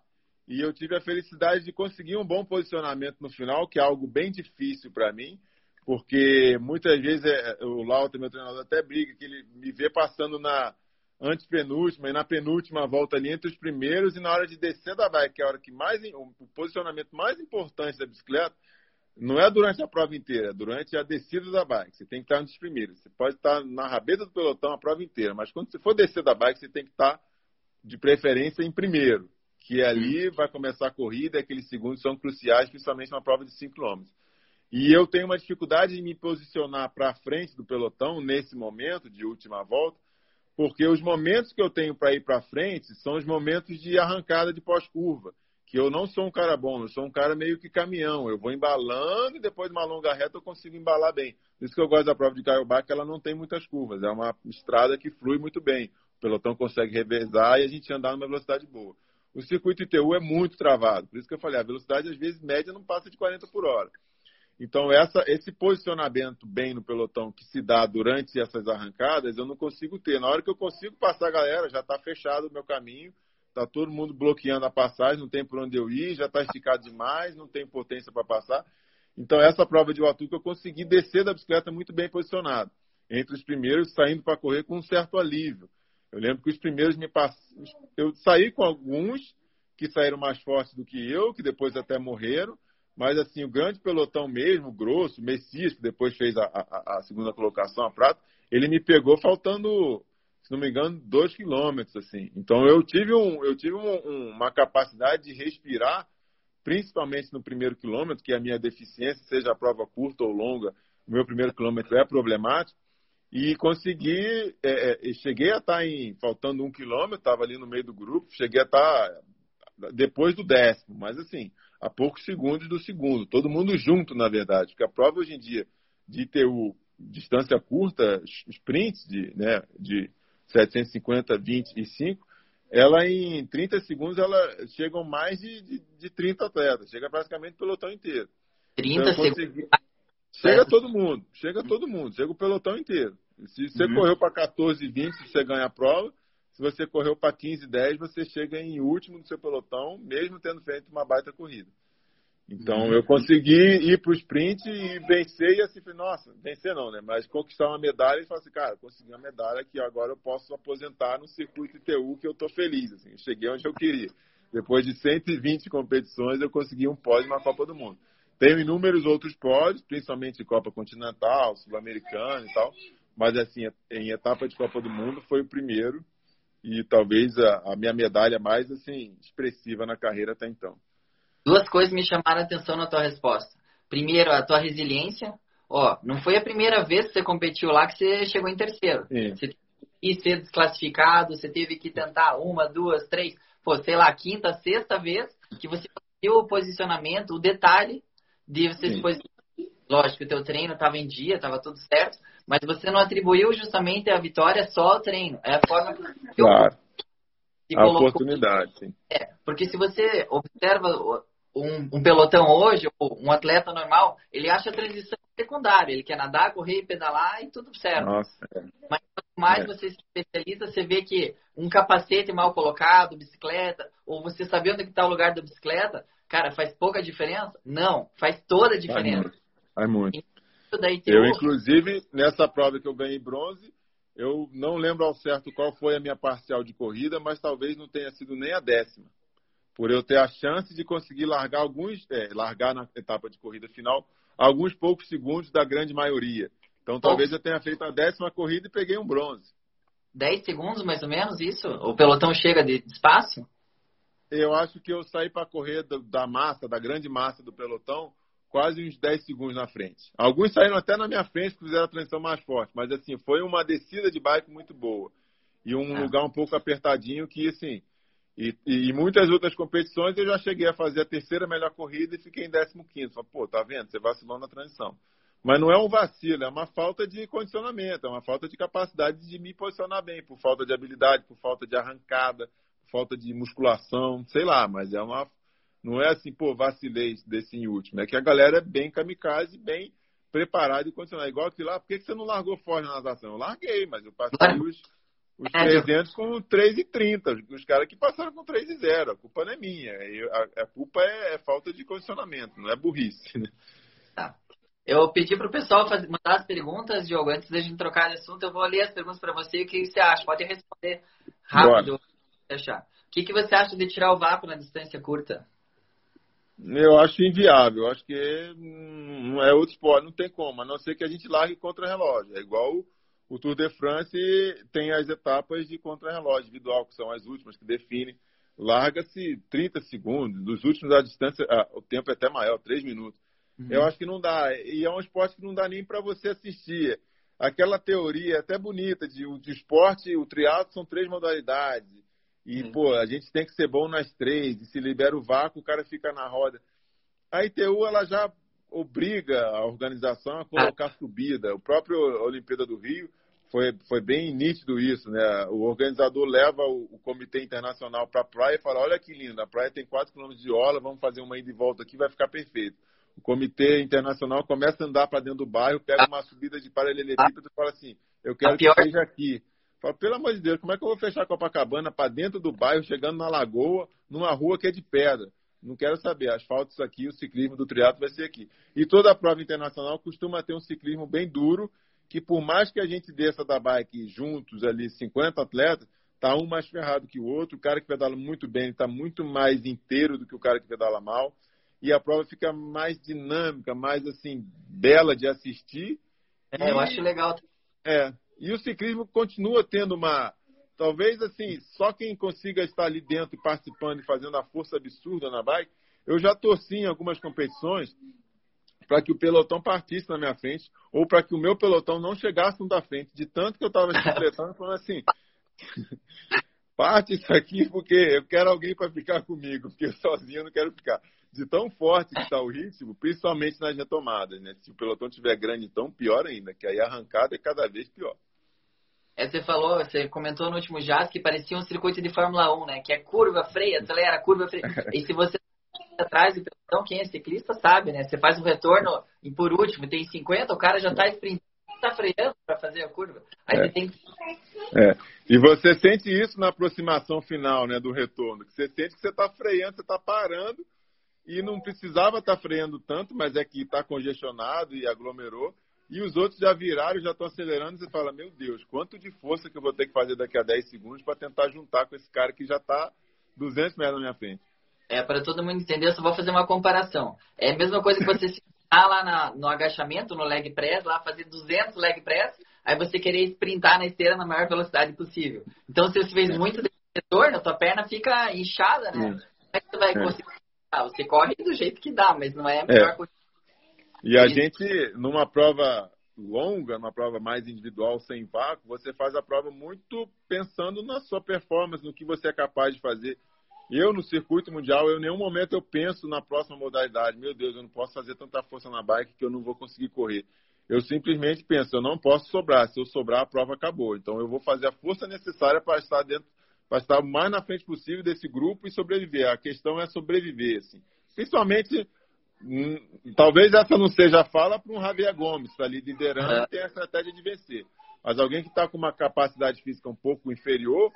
E eu tive a felicidade de conseguir um bom posicionamento no final, que é algo bem difícil para mim, porque muitas vezes é, o Lauta, meu treinador, até briga, que ele me vê passando na antepenúltima e na penúltima volta ali entre os primeiros, e na hora de descer da bike, que é a hora que mais o posicionamento mais importante da bicicleta, não é durante a prova inteira, é durante a descida da bike. Você tem que estar entre os primeiros. Você pode estar na rabeta do pelotão a prova inteira, mas quando você for descer da bike, você tem que estar de preferência em primeiro que ali vai começar a corrida, aqueles segundos são cruciais, principalmente na prova de 5 km. E eu tenho uma dificuldade em me posicionar para frente do pelotão nesse momento de última volta, porque os momentos que eu tenho para ir para frente são os momentos de arrancada de pós-curva, que eu não sou um cara bom, eu sou um cara meio que caminhão, eu vou embalando e depois de uma longa reta eu consigo embalar bem. Por isso que eu gosto da prova de Caiobá, que ela não tem muitas curvas, é uma estrada que flui muito bem. O pelotão consegue revezar e a gente andar numa velocidade boa o circuito ITU é muito travado. Por isso que eu falei, a velocidade às vezes média não passa de 40 por hora. Então, essa, esse posicionamento bem no pelotão que se dá durante essas arrancadas, eu não consigo ter. Na hora que eu consigo passar a galera, já está fechado o meu caminho, está todo mundo bloqueando a passagem, não tem por onde eu ir, já está esticado demais, não tem potência para passar. Então, essa prova de Watuca eu consegui descer da bicicleta muito bem posicionado. Entre os primeiros, saindo para correr com um certo alívio. Eu lembro que os primeiros me passaram. Eu saí com alguns que saíram mais fortes do que eu, que depois até morreram, mas assim, o grande pelotão mesmo, grosso, Messias, que depois fez a, a, a segunda colocação, a prata, ele me pegou faltando, se não me engano, dois quilômetros, assim. Então eu tive, um, eu tive um, uma capacidade de respirar, principalmente no primeiro quilômetro, que é a minha deficiência, seja a prova curta ou longa, o meu primeiro quilômetro é problemático, e consegui, é, é, cheguei a estar tá em, faltando um quilômetro, estava ali no meio do grupo, cheguei a estar tá depois do décimo, mas assim, a poucos segundos do segundo, todo mundo junto, na verdade, porque a prova hoje em dia de ITU, distância curta, sprints de, né, de 750, 25, ela em 30 segundos, ela chegam mais de, de, de 30 atletas, chega praticamente o pelotão inteiro. 30 então, segundos. Chega todo mundo, chega todo mundo, chega o pelotão inteiro. Se você uhum. correu para 14 20, você ganha a prova. Se você correu para 15 10, você chega em último do seu pelotão, mesmo tendo feito uma baita corrida. Então uhum. eu consegui ir para o sprint e vencer e assim, nossa, vencer não, né? Mas conquistar uma medalha e falar assim, cara, consegui uma medalha que agora eu posso aposentar no circuito ITU que eu tô feliz, assim, cheguei onde eu queria. Depois de 120 competições, eu consegui um pódio na Copa do Mundo. Tenho inúmeros outros pódios, principalmente Copa Continental, Sul-Americana e tal, mas assim, em etapa de Copa do Mundo foi o primeiro e talvez a, a, minha medalha mais assim expressiva na carreira até então. Duas coisas me chamaram a atenção na tua resposta. Primeiro, a tua resiliência. Ó, não foi a primeira vez que você competiu lá que você chegou em terceiro. Sim. Você teve que ser desclassificado, você teve que tentar uma, duas, três, pô, sei lá, quinta, sexta vez que você conseguiu o posicionamento, o detalhe de você Sim. se posicionar. Lógico que o teu treino estava em dia, estava tudo certo, mas você não atribuiu justamente a vitória só ao treino. É a forma que claro. a colocou... oportunidade, sim. É, porque se você observa um, um, pelotão hoje, ou um atleta normal, ele acha a transição secundário. Ele quer nadar, correr, pedalar e tudo certo. Nossa, é. Mas quanto mais é. você se especializa, você vê que um capacete mal colocado, bicicleta, ou você saber onde está o lugar da bicicleta, cara, faz pouca diferença? Não, faz toda a diferença. Faz muito. eu, inclusive, nessa prova que eu ganhei bronze, eu não lembro ao certo qual foi a minha parcial de corrida, mas talvez não tenha sido nem a décima. Por eu ter a chance de conseguir largar alguns, é, largar na etapa de corrida final, alguns poucos segundos da grande maioria. Então talvez eu tenha feito a décima corrida e peguei um bronze. 10 segundos mais ou menos isso? O pelotão chega de espaço? Eu acho que eu saí para correr da massa, da grande massa do pelotão, quase uns 10 segundos na frente. Alguns saíram até na minha frente, fizeram a transição mais forte, mas assim, foi uma descida de bike muito boa. E um ah. lugar um pouco apertadinho que, assim, e, e, muitas outras competições eu já cheguei a fazer a terceira melhor corrida e fiquei em 15 Falei, pô, tá vendo? Você vacilou na transição. Mas não é um vacilo, é uma falta de condicionamento, é uma falta de capacidade de me posicionar bem, por falta de habilidade, por falta de arrancada, por falta de musculação, sei lá, mas é uma não é assim, pô, vacilei desse em último. É que a galera é bem kamikaze, bem preparada e condicionada. Igual que lá, por que você não largou forte na natação? Eu larguei, mas eu passei os, os 300 com 3,30. Os caras que passaram com 3,0. A culpa não é minha. A, a culpa é, é, falta de condicionamento, não é burrice. Né? Tá. Eu pedi para o pessoal fazer, mandar as perguntas, Diogo. Antes da gente trocar de assunto, eu vou ler as perguntas para você. O que você acha? Pode responder rápido. Achar. O que, que você acha de tirar o vácuo na distância curta? Eu acho inviável. Acho que não é outro esporte, não tem como, a não ser que a gente largue contra-relógio. É igual o Tour de France tem as etapas de contra-relógio individual, que são as últimas, que definem. Larga-se 30 segundos, dos últimos a distância, ah, o tempo é até maior, 3 minutos. Uhum. Eu acho que não dá. E é um esporte que não dá nem para você assistir. Aquela teoria até bonita de o de esporte, o triatlo são três modalidades e, hum. pô, a gente tem que ser bom nas três. E se libera o vácuo, o cara fica na roda. A ITU, ela já obriga a organização a colocar ah. subida. O próprio Olimpíada do Rio foi, foi bem nítido isso, né? O organizador leva o, o Comitê Internacional para a praia e fala: olha que lindo, a praia tem 4 km de orla, vamos fazer uma ida e volta aqui, vai ficar perfeito. O Comitê Internacional começa a andar para dentro do bairro, pega uma subida de paralelepípedo e fala assim: eu quero que seja aqui. Fala, pelo amor de Deus, como é que eu vou fechar Copacabana para dentro do bairro, chegando na lagoa, numa rua que é de pedra? Não quero saber. Asfalto isso aqui, o ciclismo do triatlo vai ser aqui. E toda a prova internacional costuma ter um ciclismo bem duro, que por mais que a gente desça da bike juntos ali, 50 atletas, tá um mais ferrado que o outro. O cara que pedala muito bem está muito mais inteiro do que o cara que pedala mal. E a prova fica mais dinâmica, mais assim, bela de assistir. É, e... eu acho legal. É, e o ciclismo continua tendo uma. Talvez assim, só quem consiga estar ali dentro participando e fazendo a força absurda na bike. Eu já torci em algumas competições para que o pelotão partisse na minha frente ou para que o meu pelotão não chegasse no da frente, de tanto que eu estava chicletando, falando assim: parte isso aqui porque eu quero alguém para ficar comigo, porque eu sozinho eu não quero ficar de tão forte que está o ritmo, principalmente nas retomadas, né? Se o pelotão tiver grande, então pior ainda, que aí a arrancada é cada vez pior. É, você falou, você comentou no último jazz que parecia um circuito de Fórmula 1, né? Que é curva, freia, acelera, curva, freia. E se você tá atrás pelotão, quem é ciclista sabe, né? Você faz um retorno e por último tem 50, o cara já está sprintando, está freando para fazer a curva. Aí é. você tem que... É. E você sente isso na aproximação final, né, do retorno. Que você sente que você está freando, você está parando e não precisava estar tá freando tanto, mas é que está congestionado e aglomerou e os outros já viraram, já estão acelerando, e você fala, meu Deus, quanto de força que eu vou ter que fazer daqui a 10 segundos para tentar juntar com esse cara que já está 200 metros na minha frente. É, para todo mundo entender, eu só vou fazer uma comparação. É a mesma coisa que você se lá na, no agachamento, no leg press, lá fazer 200 leg press, aí você querer sprintar na esteira na maior velocidade possível. Então, se você fez é. muito retorno, tua perna fica inchada, né? Como é que você vai é. conseguir? Ah, você corre do jeito que dá, mas não é a melhor é. coisa e a gente, numa prova longa, numa prova mais individual, sem vácuo, você faz a prova muito pensando na sua performance, no que você é capaz de fazer. Eu, no circuito mundial, eu, em nenhum momento eu penso na próxima modalidade. Meu Deus, eu não posso fazer tanta força na bike que eu não vou conseguir correr. Eu simplesmente penso, eu não posso sobrar. Se eu sobrar, a prova acabou. Então, eu vou fazer a força necessária para estar dentro, para estar o mais na frente possível desse grupo e sobreviver. A questão é sobreviver, assim. Principalmente talvez essa não seja a fala para um Javier Gomes, está ali liderando é. e tem a estratégia de vencer. Mas alguém que está com uma capacidade física um pouco inferior,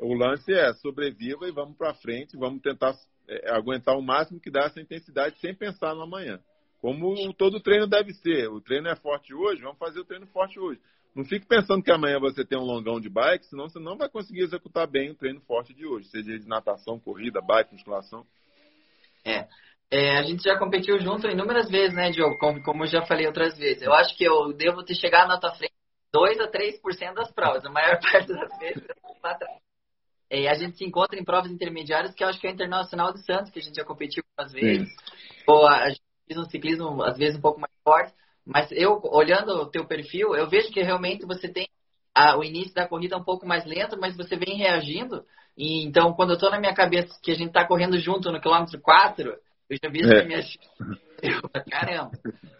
o lance é sobreviva e vamos para frente, vamos tentar é, aguentar o máximo que dá essa intensidade sem pensar no amanhã. Como todo treino deve ser. O treino é forte hoje, vamos fazer o treino forte hoje. Não fique pensando que amanhã você tem um longão de bike, senão você não vai conseguir executar bem o treino forte de hoje, seja de natação, corrida, bike, musculação. É. é a gente já competiu junto inúmeras vezes, né, Diogo? Como, como eu já falei outras vezes. Eu acho que eu devo ter chegado na tua frente 2 a 3% das provas. A maior parte das vezes eu para trás. E a gente se encontra em provas intermediárias, que eu acho que é a Internacional de Santos, que a gente já competiu algumas vezes. Ou a gente fez um ciclismo, às vezes, um pouco mais forte. Mas eu, olhando o teu perfil, eu vejo que realmente você tem a, o início da corrida um pouco mais lento, mas você vem reagindo. E, então, quando eu estou na minha cabeça que a gente está correndo junto no quilômetro 4, eu já vi é. que minha... Caramba,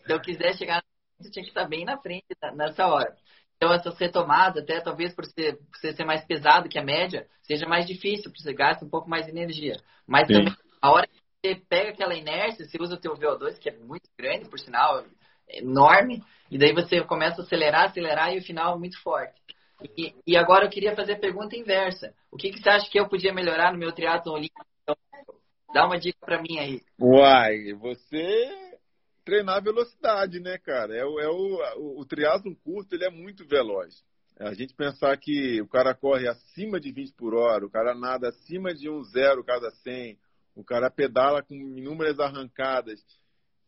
se eu quiser chegar na frente, eu tinha que estar bem na frente nessa hora. Então, essas retomadas, até talvez por ser, por ser mais pesado que a média, seja mais difícil, porque você gasta um pouco mais de energia. Mas Sim. também, a hora que você pega aquela inércia, você usa o teu VO2, que é muito grande, por sinal, é enorme, e daí você começa a acelerar, acelerar, e o final é muito forte. E, e agora eu queria fazer a pergunta inversa. O que, que você acha que eu podia melhorar no meu triatlo olímpico? Dá uma dica para mim aí. Uai, você treinar velocidade, né, cara? É, o, é o, o, triatlon curto, ele é muito veloz. É a gente pensar que o cara corre acima de 20 por hora, o cara nada acima de um zero cada 100, o cara pedala com inúmeras arrancadas.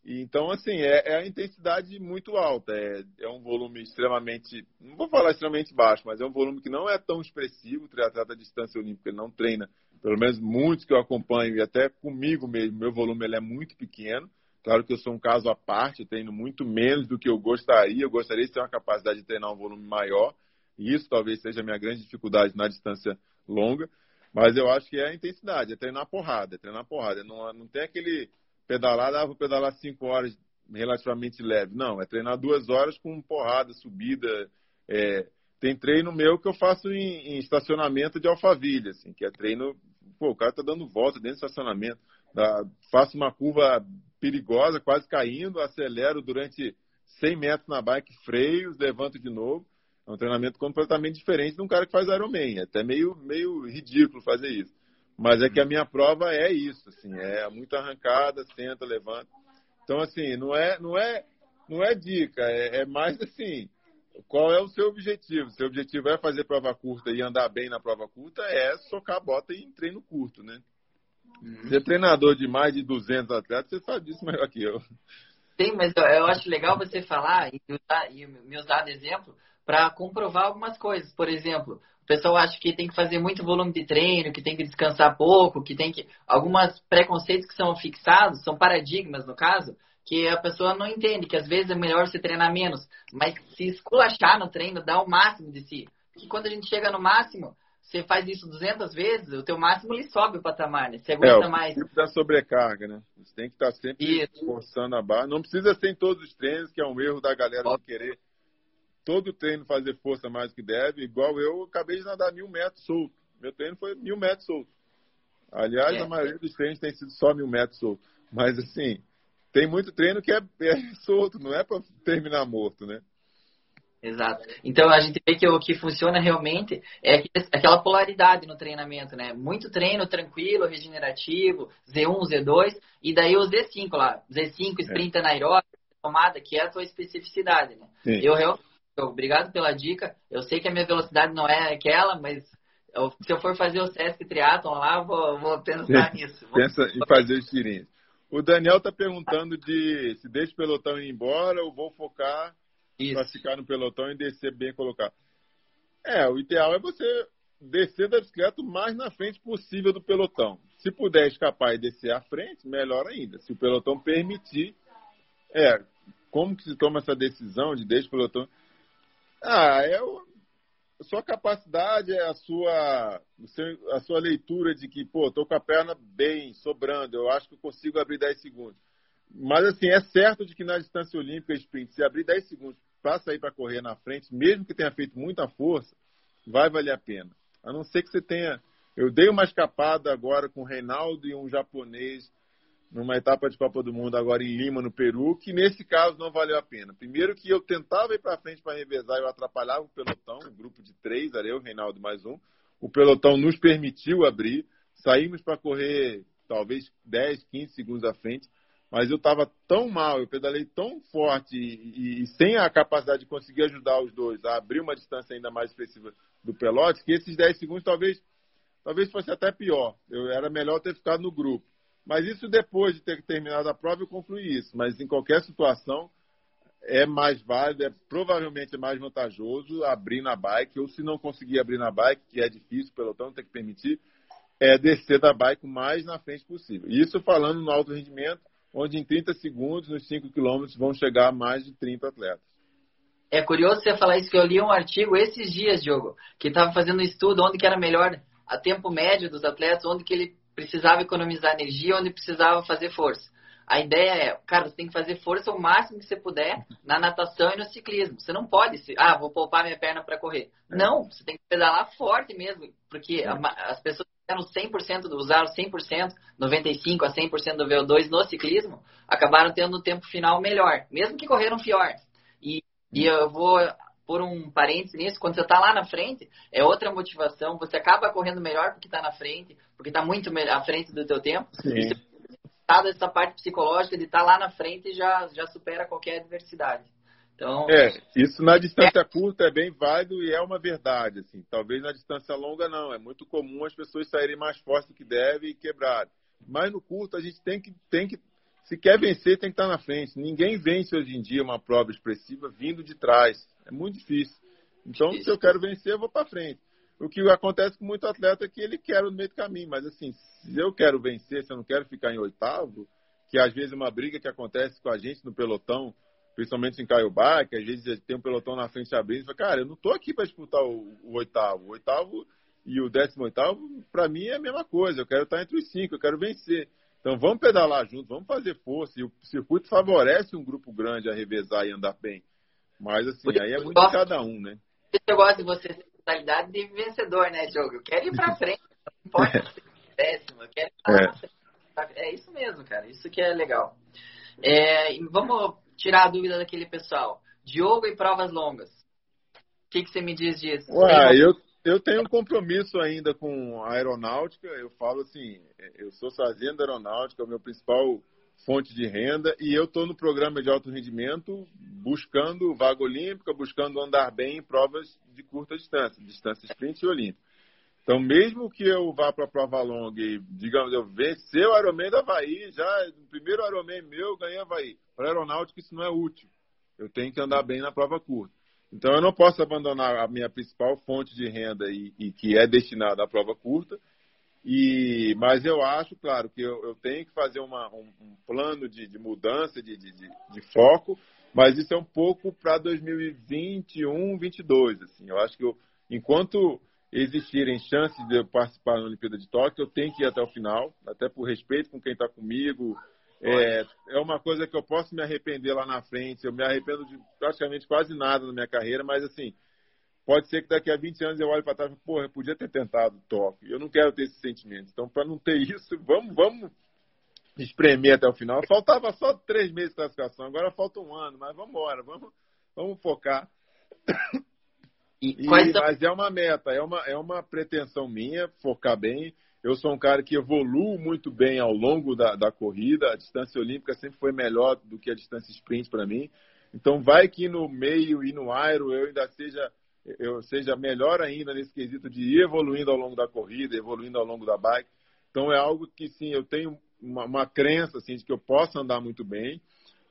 E, então, assim, é, é, a intensidade muito alta. É, é um volume extremamente, não vou falar extremamente baixo, mas é um volume que não é tão expressivo. O triatleta da distância olímpica não treina, pelo menos muitos que eu acompanho, e até comigo mesmo, meu volume ele é muito pequeno. Claro que eu sou um caso à parte, treino muito menos do que eu gostaria. Eu gostaria de ter uma capacidade de treinar um volume maior. E isso talvez seja a minha grande dificuldade na distância longa. Mas eu acho que é a intensidade, é treinar porrada, é treinar porrada. Não, não tem aquele pedalar, ah, vou pedalar cinco horas relativamente leve. Não, é treinar duas horas com porrada, subida. É, tem treino meu que eu faço em, em, estacionamento de Alphaville, assim, que é treino. Pô, o cara tá dando volta dentro do estacionamento. Dá, faço uma curva perigosa, quase caindo, acelero durante 100 metros na bike, freios, levanto de novo. É um treinamento completamente diferente de um cara que faz Ironman. É até meio, meio ridículo fazer isso. Mas é que a minha prova é isso, assim, é muita arrancada, senta, levanta. Então, assim, não é, não é, não é dica, é, é mais assim, qual é o seu objetivo? Seu objetivo é fazer prova curta e andar bem na prova curta, é socar a bota em treino curto, né? Uhum. Ser treinador de mais de 200 atletas, você sabe disso melhor que eu. Sim, mas eu acho legal você falar e, usar, e me usar de exemplo para comprovar algumas coisas. Por exemplo, o pessoal acha que tem que fazer muito volume de treino, que tem que descansar pouco, que tem que. Algumas preconceitos que são fixados, são paradigmas no caso, que a pessoa não entende, que às vezes é melhor você treinar menos, mas se esculachar no treino, dá o máximo de si. Porque quando a gente chega no máximo, você faz isso 200 vezes, o teu máximo ele sobe o patamar, né? Você aguenta é, mais. da sobrecarga, né? Você tem que estar sempre isso. forçando a barra. Não precisa ser em todos os treinos, que é um erro da galera de querer todo treino fazer força mais do que deve. Igual eu acabei de nadar mil metros solto. Meu treino foi mil metros solto. Aliás, é. a maioria dos treinos tem sido só mil metros solto. Mas assim, tem muito treino que é, é solto, não é para terminar morto, né? Exato. Então a gente vê que o que funciona realmente é aquela polaridade no treinamento, né? Muito treino tranquilo, regenerativo, Z1, Z2, e daí o Z5 lá, Z5, sprint é. anaeróbico, tomada, que é a tua especificidade, né? Sim. Eu realmente, obrigado pela dica. Eu sei que a minha velocidade não é aquela, mas eu, se eu for fazer o Sesc Triathlon lá, vou, vou pensar nisso. Pensa em fazer os tirinhos. O Daniel está perguntando de se deixa o pelotão ir embora ou vou focar para ficar no pelotão e descer bem colocado. É, o ideal é você descer da bicicleta o mais na frente possível do pelotão. Se puder escapar e descer à frente, melhor ainda. Se o pelotão permitir, é, como que se toma essa decisão de deixar o pelotão? Ah, é o, a sua capacidade, é a sua, a sua leitura de que, pô, tô com a perna bem, sobrando, eu acho que eu consigo abrir 10 segundos. Mas, assim, é certo de que na distância olímpica sprint, se abrir 10 segundos para sair para correr na frente, mesmo que tenha feito muita força, vai valer a pena. A não ser que você tenha. Eu dei uma escapada agora com o Reinaldo e um japonês. Numa etapa de Copa do Mundo agora em Lima, no Peru, que nesse caso não valeu a pena. Primeiro que eu tentava ir para frente para revezar, eu atrapalhava o pelotão, um grupo de três, era eu, Reinaldo mais um. O pelotão nos permitiu abrir, saímos para correr talvez 10, 15 segundos à frente, mas eu estava tão mal, eu pedalei tão forte e, e, sem a capacidade de conseguir ajudar os dois a abrir uma distância ainda mais expressiva do pelote, que esses 10 segundos talvez, talvez fosse até pior. Eu, era melhor ter ficado no grupo. Mas isso depois de ter terminado a prova, eu concluí isso. Mas em qualquer situação, é mais válido, é provavelmente mais vantajoso abrir na bike, ou se não conseguir abrir na bike, que é difícil, pelo tanto tem que permitir, é descer da bike o mais na frente possível. Isso falando no alto rendimento, onde em 30 segundos, nos 5 quilômetros, vão chegar mais de 30 atletas. É curioso você falar isso, que eu li um artigo esses dias, Diogo, que estava fazendo um estudo onde que era melhor a tempo médio dos atletas, onde que ele precisava economizar energia, onde precisava fazer força. A ideia é, cara, você tem que fazer força o máximo que você puder na natação e no ciclismo. Você não pode, se, ah, vou poupar minha perna para correr. É. Não, você tem que pedalar forte mesmo, porque a, as pessoas fizeram 100%, usaram 100%, 95% a 100% do VO2 no ciclismo, acabaram tendo um tempo final melhor, mesmo que correram pior. E, e eu vou por um parênteses nisso, quando você está lá na frente, é outra motivação, você acaba correndo melhor porque está na frente, porque está muito à frente do teu tempo. Sim. E você essa parte psicológica de estar tá lá na frente já, já supera qualquer adversidade. Então, é, isso na distância é... curta é bem válido e é uma verdade. Assim. Talvez na distância longa não. É muito comum as pessoas saírem mais fortes do que devem e quebrar. Mas no curto a gente tem que, tem que se quer vencer, tem que estar na frente. Ninguém vence hoje em dia uma prova expressiva vindo de trás. É muito difícil. Então, difícil. se eu quero vencer, eu vou para frente. O que acontece com muito atleta é que ele quer no meio do caminho. Mas, assim, se eu quero vencer, se eu não quero ficar em oitavo, que às vezes é uma briga que acontece com a gente no pelotão, principalmente em Caiobá, que às vezes tem um pelotão na frente abrindo, e fala, cara, eu não estou aqui para disputar o, o, oitavo. O oitavo e o décimo oitavo, para mim, é a mesma coisa. Eu quero estar entre os cinco, eu quero vencer. Então vamos pedalar juntos, vamos fazer força. E o circuito favorece um grupo grande a revezar e andar bem. Mas assim, aí é muito de cada um, né? Eu gosto de você ter mentalidade de vencedor, né, Diogo? Eu quero ir pra frente, não importa ser décimo, eu quero ir pra é. frente. É isso mesmo, cara. Isso que é legal. É, vamos tirar a dúvida daquele pessoal. Diogo e provas longas. O que, que você me diz disso? Ué, eu, eu tenho um compromisso ainda com a aeronáutica. Eu falo assim, eu sou fazenda aeronáutica, é o meu principal fonte de renda, e eu estou no programa de alto rendimento buscando vaga olímpica, buscando andar bem em provas de curta distância, distância sprint e olímpica. Então, mesmo que eu vá para a prova longa e, digamos, eu vencer o Ironman da Havaí, já no primeiro Ironman meu, ganhei Havaí. Para aeronáutica, isso não é útil. Eu tenho que andar bem na prova curta. Então, eu não posso abandonar a minha principal fonte de renda e, e que é destinada à prova curta. E, mas eu acho, claro, que eu, eu tenho que fazer uma, um, um, plano de, de mudança de, de, de, foco, mas isso é um pouco para 2021, 2022. Assim. Eu acho que eu, enquanto existirem chances de eu participar na Olimpíada de Tóquio, eu tenho que ir até o final, até por respeito com quem está comigo, é, é uma coisa que eu posso me arrepender lá na frente. Eu me arrependo de praticamente quase nada na minha carreira, mas assim, pode ser que daqui a 20 anos eu olhe para trás e porra, eu podia ter tentado toque. Eu não quero ter esse sentimento. Então, para não ter isso, vamos, vamos espremer até o final. Faltava só três meses de classificação, agora falta um ano, mas vamos embora, vamos, vamos focar. E, e, mas é uma meta, é uma, é uma pretensão minha focar bem. Eu sou um cara que evoluo muito bem ao longo da, da corrida. A distância olímpica sempre foi melhor do que a distância sprint para mim. Então, vai que no meio e no aero eu ainda seja, eu seja melhor ainda nesse quesito de ir evoluindo ao longo da corrida, evoluindo ao longo da bike. Então, é algo que, sim, eu tenho uma, uma crença assim, de que eu posso andar muito bem,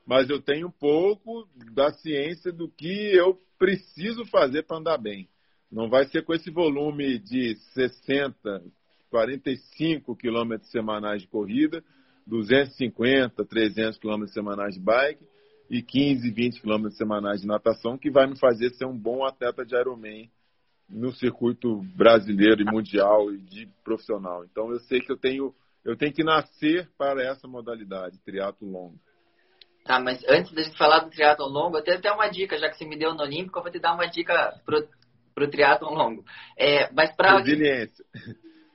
mas eu tenho um pouco da ciência do que eu preciso fazer para andar bem. Não vai ser com esse volume de 60, 45 quilômetros semanais de corrida, 250, 300 quilômetros semanais de bike e 15, 20 quilômetros semanais de natação, que vai me fazer ser um bom atleta de Ironman no circuito brasileiro e mundial e de profissional. Então eu sei que eu tenho eu tenho que nascer para essa modalidade, triatlo longo. Tá, mas antes de falar do triatlo longo, eu tenho até uma dica, já que você me deu no Olímpico, eu vou te dar uma dica pro, pro triatlo longo. É, mas para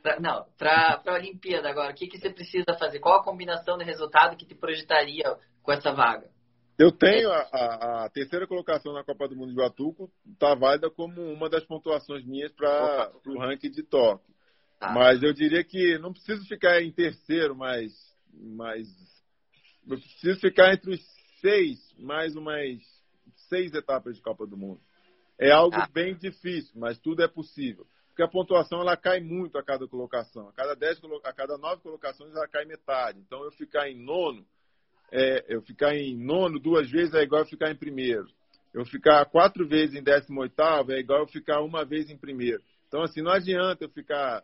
Pra, não, para a Olimpíada agora, o que, que você precisa fazer? Qual a combinação de resultado que te projetaria com essa vaga? Eu tenho a, a, a terceira colocação na Copa do Mundo de Batuco, está válida como uma das pontuações minhas para o ranking de Tóquio. Tá. Mas eu diria que não preciso ficar em terceiro, mas, mas eu preciso ficar entre os seis, mais umas seis etapas de Copa do Mundo. É algo tá. bem difícil, mas tudo é possível porque a pontuação ela cai muito a cada colocação. A cada, dez, a cada nove colocações ela cai metade. Então eu ficar em nono, é, eu ficar em nono duas vezes é igual eu ficar em primeiro. Eu ficar quatro vezes em décimo oitavo é igual eu ficar uma vez em primeiro. Então assim, não adianta eu ficar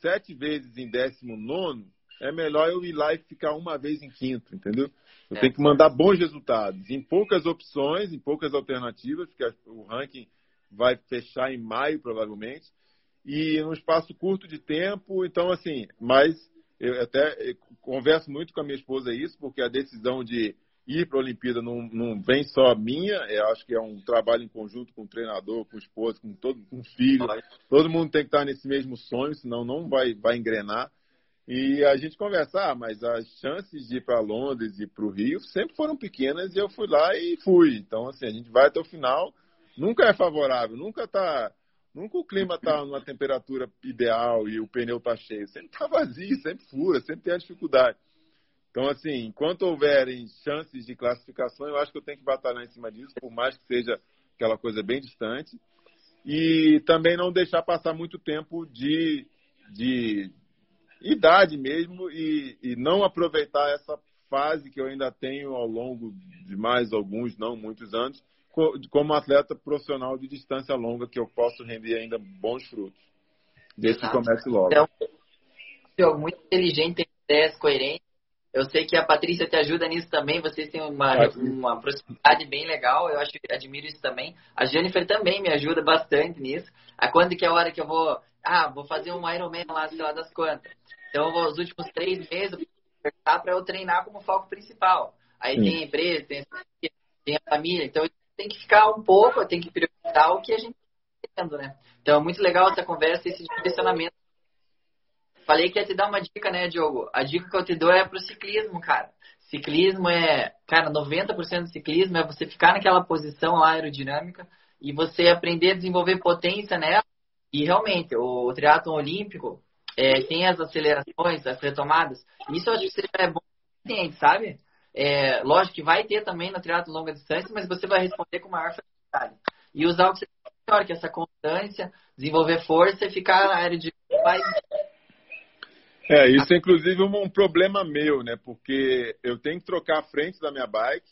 sete vezes em décimo nono, é melhor eu ir lá e ficar uma vez em quinto, entendeu? Eu é, tenho que mandar bons resultados, em poucas opções, em poucas alternativas, porque o ranking vai fechar em maio, provavelmente, e num espaço curto de tempo. Então, assim, mas eu até converso muito com a minha esposa isso, porque a decisão de ir para a Olimpíada não, não vem só minha, eu acho que é um trabalho em conjunto com o treinador, com o esposo, com todo com o filho. Todo mundo tem que estar nesse mesmo sonho, senão não vai, vai engrenar. E a gente conversa, ah, mas as chances de ir para Londres e para o Rio sempre foram pequenas e eu fui lá e fui. Então, assim, a gente vai até o final nunca é favorável, nunca tá, nunca o clima está numa temperatura ideal e o pneu está cheio, sempre está vazio, sempre fura, sempre tem a dificuldade. Então, assim, enquanto houverem chances de classificação, eu acho que eu tenho que batalhar em cima disso, por mais que seja aquela coisa bem distante. E também não deixar passar muito tempo de, de idade mesmo e, e não aproveitar essa fase que eu ainda tenho ao longo de mais alguns, não muitos anos, como atleta profissional de distância longa que eu posso render ainda bons frutos. Desde que comece logo. Então, muito inteligente, tem ideias coerentes. Eu sei que a Patrícia te ajuda nisso também. Vocês têm uma, uma proximidade bem legal. Eu acho admiro isso também. A Jennifer também me ajuda bastante nisso. A quando que é a hora que eu vou. Ah, vou fazer um Ironman lá, sei lá das quantas. Então, eu vou, os últimos três meses para eu treinar como foco principal. Aí Sim. tem a empresa, tem, tem a família. Então, tem que ficar um pouco, tem que priorizar o que a gente está tendo, né? Então é muito legal essa conversa, esse direcionamento. Falei que ia te dar uma dica, né, Diogo? A dica que eu te dou é pro ciclismo, cara. Ciclismo é, cara, 90% do ciclismo é você ficar naquela posição lá aerodinâmica e você aprender a desenvolver potência nela. E realmente, o triatlon olímpico é, tem as acelerações, as retomadas. Isso eu acho que é bom, sabe? É, lógico que vai ter também no triatlo longa distância, mas você vai responder com maior facilidade. E usar o que você melhor, que é essa constância, desenvolver força e ficar na área de mais. É, isso é inclusive um, problema meu, né? Porque eu tenho que trocar a frente da minha bike,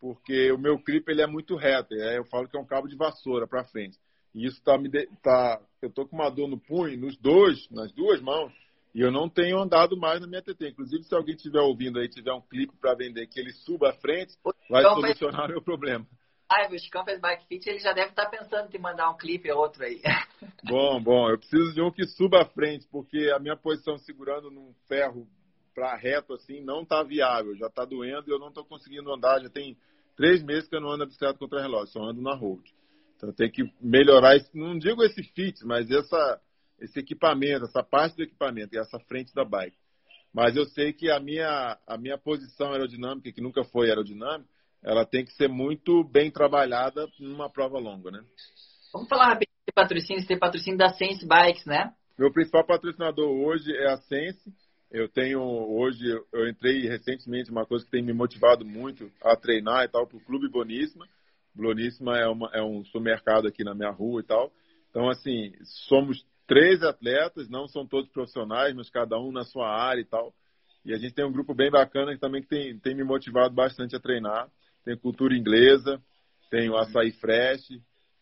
porque o meu clipe ele é muito reto. É, eu falo que é um cabo de vassoura para frente. E isso tá me de... tá, eu tô com uma dor no punho, nos dois, nas duas mãos. E eu não tenho andado mais na minha TT. Inclusive, se alguém estiver ouvindo aí, tiver um clipe para vender que ele suba à frente, vai solucionar o meu problema. Ah, o Chicão fez bike fit, ele já deve estar tá pensando em mandar um clipe ou outro aí. Bom, bom, eu preciso de um que suba à frente, porque a minha posição segurando num ferro para reto assim não está viável, já está doendo e eu não estou conseguindo andar. Já tem três meses que eu não ando a bicicleta contra relógio, só ando na road. Então eu tenho que melhorar, esse, não digo esse fit, mas essa esse equipamento, essa parte do equipamento e essa frente da bike. Mas eu sei que a minha, a minha posição aerodinâmica, que nunca foi aerodinâmica, ela tem que ser muito bem trabalhada numa prova longa, né? Vamos falar rapidinho de patrocínio. Você tem patrocínio da Sense Bikes, né? Meu principal patrocinador hoje é a Sense. Eu tenho hoje, eu entrei recentemente, uma coisa que tem me motivado muito a treinar e tal, para o Clube Boníssima. Boníssima é, uma, é um supermercado aqui na minha rua e tal. Então, assim, somos três atletas, não são todos profissionais, mas cada um na sua área e tal. E a gente tem um grupo bem bacana que também tem, tem me motivado bastante a treinar. Tem cultura inglesa, tem o açaí fresh,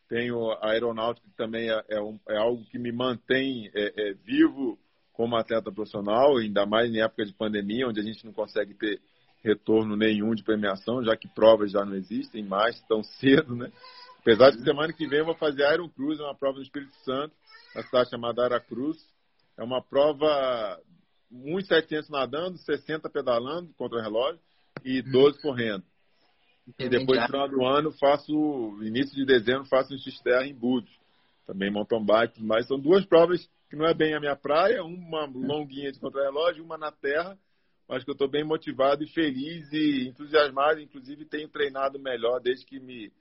tem a aeronáutica que também é, é, um, é algo que me mantém é, é, vivo como atleta profissional, ainda mais em época de pandemia, onde a gente não consegue ter retorno nenhum de premiação, já que provas já não existem mais tão cedo, né? Apesar de que semana que vem eu vou fazer Iron Cruz, uma prova no Espírito Santo, na cidade chamada Aracruz. É uma prova 1,700 nadando, 60 pedalando contra relógio e 12 uhum. correndo. E depois, no final do ano, faço, início de dezembro, faço um X-Terra em Búzios. Também mountain bike, mas são duas provas que não é bem a minha praia, uma longuinha de contrarrelógio, uma na terra. Acho que eu estou bem motivado e feliz e entusiasmado. Inclusive, tenho treinado melhor desde que me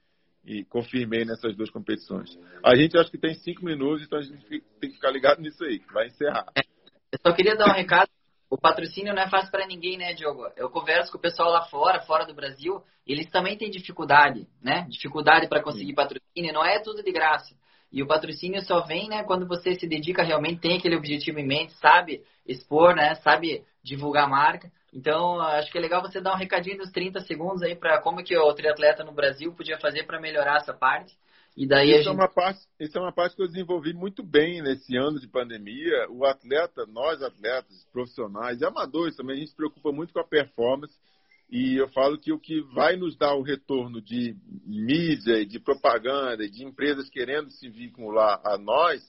confirmei nessas duas competições. A gente acho que tem cinco minutos, então a gente tem que ficar ligado nisso aí, que vai encerrar. Eu só queria dar um recado o patrocínio não é fácil para ninguém, né, Diogo? Eu converso com o pessoal lá fora, fora do Brasil, eles também têm dificuldade, né? Dificuldade para conseguir patrocínio, não é tudo de graça. E o patrocínio só vem, né, quando você se dedica realmente, tem aquele objetivo em mente, sabe expor, né, sabe divulgar a marca. Então, acho que é legal você dar um recadinho dos 30 segundos aí para como que o triatleta no Brasil podia fazer para melhorar essa parte. E daí isso, é gente... é uma parte, isso é uma parte que eu desenvolvi muito bem nesse ano de pandemia. O atleta, nós atletas, profissionais e amadores também, a gente se preocupa muito com a performance. E eu falo que o que vai nos dar o retorno de mídia, de propaganda, de empresas querendo se vincular a nós,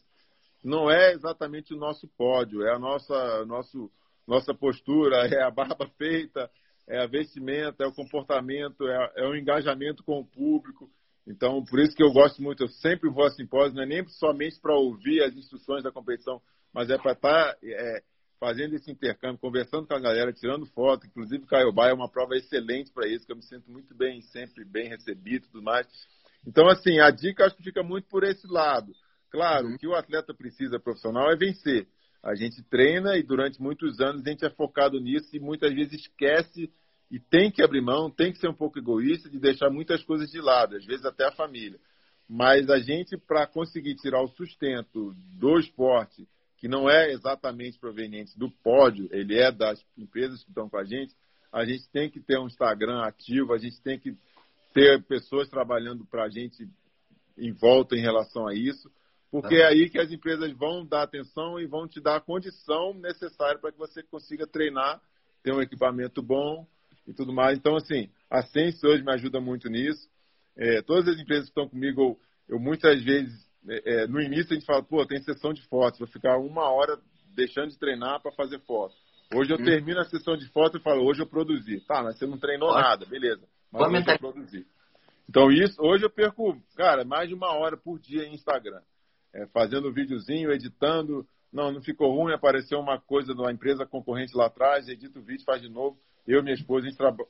não é exatamente o nosso pódio, é a nossa, nosso, nossa postura, é a barba feita, é a vestimenta, é o comportamento, é, é o engajamento com o público. Então, por isso que eu gosto muito, eu sempre vou a simpósio, não é nem somente para ouvir as instruções da competição, mas é para estar tá, é, fazendo esse intercâmbio, conversando com a galera, tirando foto. Inclusive, o Caiobá é uma prova excelente para isso, que eu me sinto muito bem, sempre bem recebido e tudo mais. Então, assim, a dica acho que fica muito por esse lado. Claro, uhum. o que o atleta precisa profissional é vencer. A gente treina e durante muitos anos a gente é focado nisso e muitas vezes esquece e tem que abrir mão, tem que ser um pouco egoísta de deixar muitas coisas de lado, às vezes até a família. Mas a gente, para conseguir tirar o sustento do esporte, que não é exatamente proveniente do pódio, ele é das empresas que estão com a gente, a gente tem que ter um Instagram ativo, a gente tem que ter pessoas trabalhando para a gente em volta em relação a isso, porque é aí que as empresas vão dar atenção e vão te dar a condição necessária para que você consiga treinar, ter um equipamento bom, e tudo mais. Então, assim, a Sense hoje me ajuda muito nisso. É, todas as empresas que estão comigo, eu, eu muitas vezes, é, é, no início a gente fala, pô, tem sessão de fotos, vou ficar uma hora deixando de treinar para fazer foto. Hoje eu hum. termino a sessão de foto e falo, hoje eu produzi. Tá, mas você não treinou Pode. nada, beleza. Mas Vou hoje eu produzi. Então, isso, hoje eu perco, cara, mais de uma hora por dia em Instagram. É, fazendo videozinho, editando. Não, não ficou ruim, apareceu uma coisa de uma empresa concorrente lá atrás, edita o vídeo, faz de novo eu e minha esposa, a gente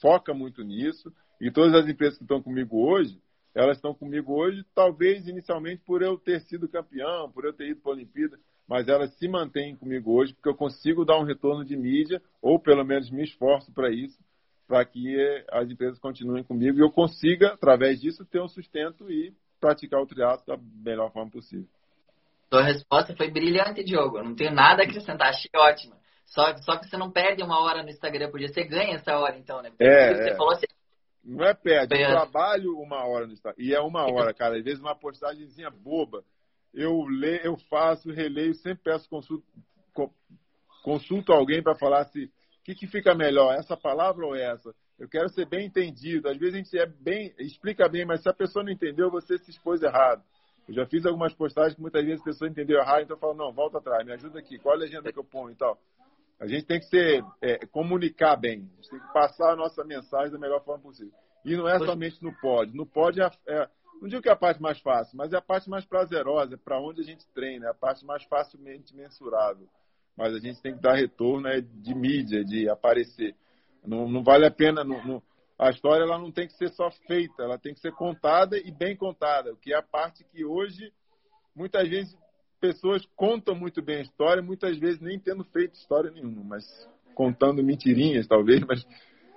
foca muito nisso. E todas as empresas que estão comigo hoje, elas estão comigo hoje, talvez inicialmente por eu ter sido campeão, por eu ter ido para a Olimpíada, mas elas se mantêm comigo hoje porque eu consigo dar um retorno de mídia, ou pelo menos me esforço para isso, para que as empresas continuem comigo e eu consiga, através disso, ter um sustento e praticar o triatlo da melhor forma possível. Sua resposta foi brilhante, Diogo. Eu não tenho nada a acrescentar, achei ótima. Só, só que você não perde uma hora no Instagram por dia, você ganha essa hora então, né? Porque é, você é. falou, você... Não é perde, eu trabalho uma hora no Instagram. E é uma hora, cara. Às vezes uma postagemzinha boba. Eu leio, eu faço, releio, sempre peço consulta, consulto alguém para falar se o que, que fica melhor, essa palavra ou essa. Eu quero ser bem entendido. Às vezes a gente é bem, explica bem, mas se a pessoa não entendeu, você se expôs errado. Eu já fiz algumas postagens que muitas vezes a pessoa entendeu errado, então eu falo, não, volta atrás, me ajuda aqui, qual a legenda que eu ponho e tal. A gente tem que ser, é, comunicar bem, a gente tem que passar a nossa mensagem da melhor forma possível. E não é somente no pódio. No pódio é, é, não digo que é a parte mais fácil, mas é a parte mais prazerosa, é para onde a gente treina, é a parte mais facilmente mensurável. Mas a gente tem que dar retorno é, de mídia, de aparecer. Não, não vale a pena. Não, não, a história ela não tem que ser só feita, ela tem que ser contada e bem contada, o que é a parte que hoje muitas vezes pessoas contam muito bem a história, muitas vezes nem tendo feito história nenhuma, mas contando mentirinhas, talvez, mas,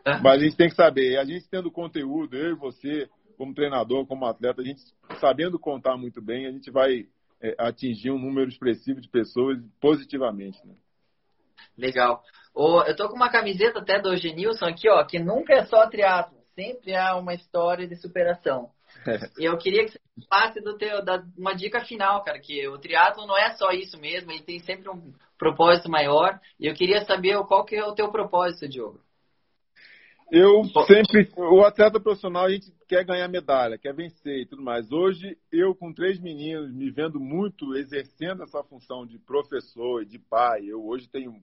é. mas a gente tem que saber. A gente tendo conteúdo, eu e você, como treinador, como atleta, a gente sabendo contar muito bem, a gente vai é, atingir um número expressivo de pessoas positivamente. Né? Legal. Eu tô com uma camiseta até do Genilson aqui, ó, que nunca é só triatlo, sempre há uma história de superação. E eu queria que você passe do teu, da, uma dica final, cara, que o triatlo não é só isso mesmo, ele tem sempre um propósito maior. E eu queria saber qual que é o teu propósito, Diogo. Eu sempre, o atleta profissional, a gente quer ganhar medalha, quer vencer e tudo mais. Hoje, eu com três meninos, me vendo muito exercendo essa função de professor e de pai. Eu hoje tenho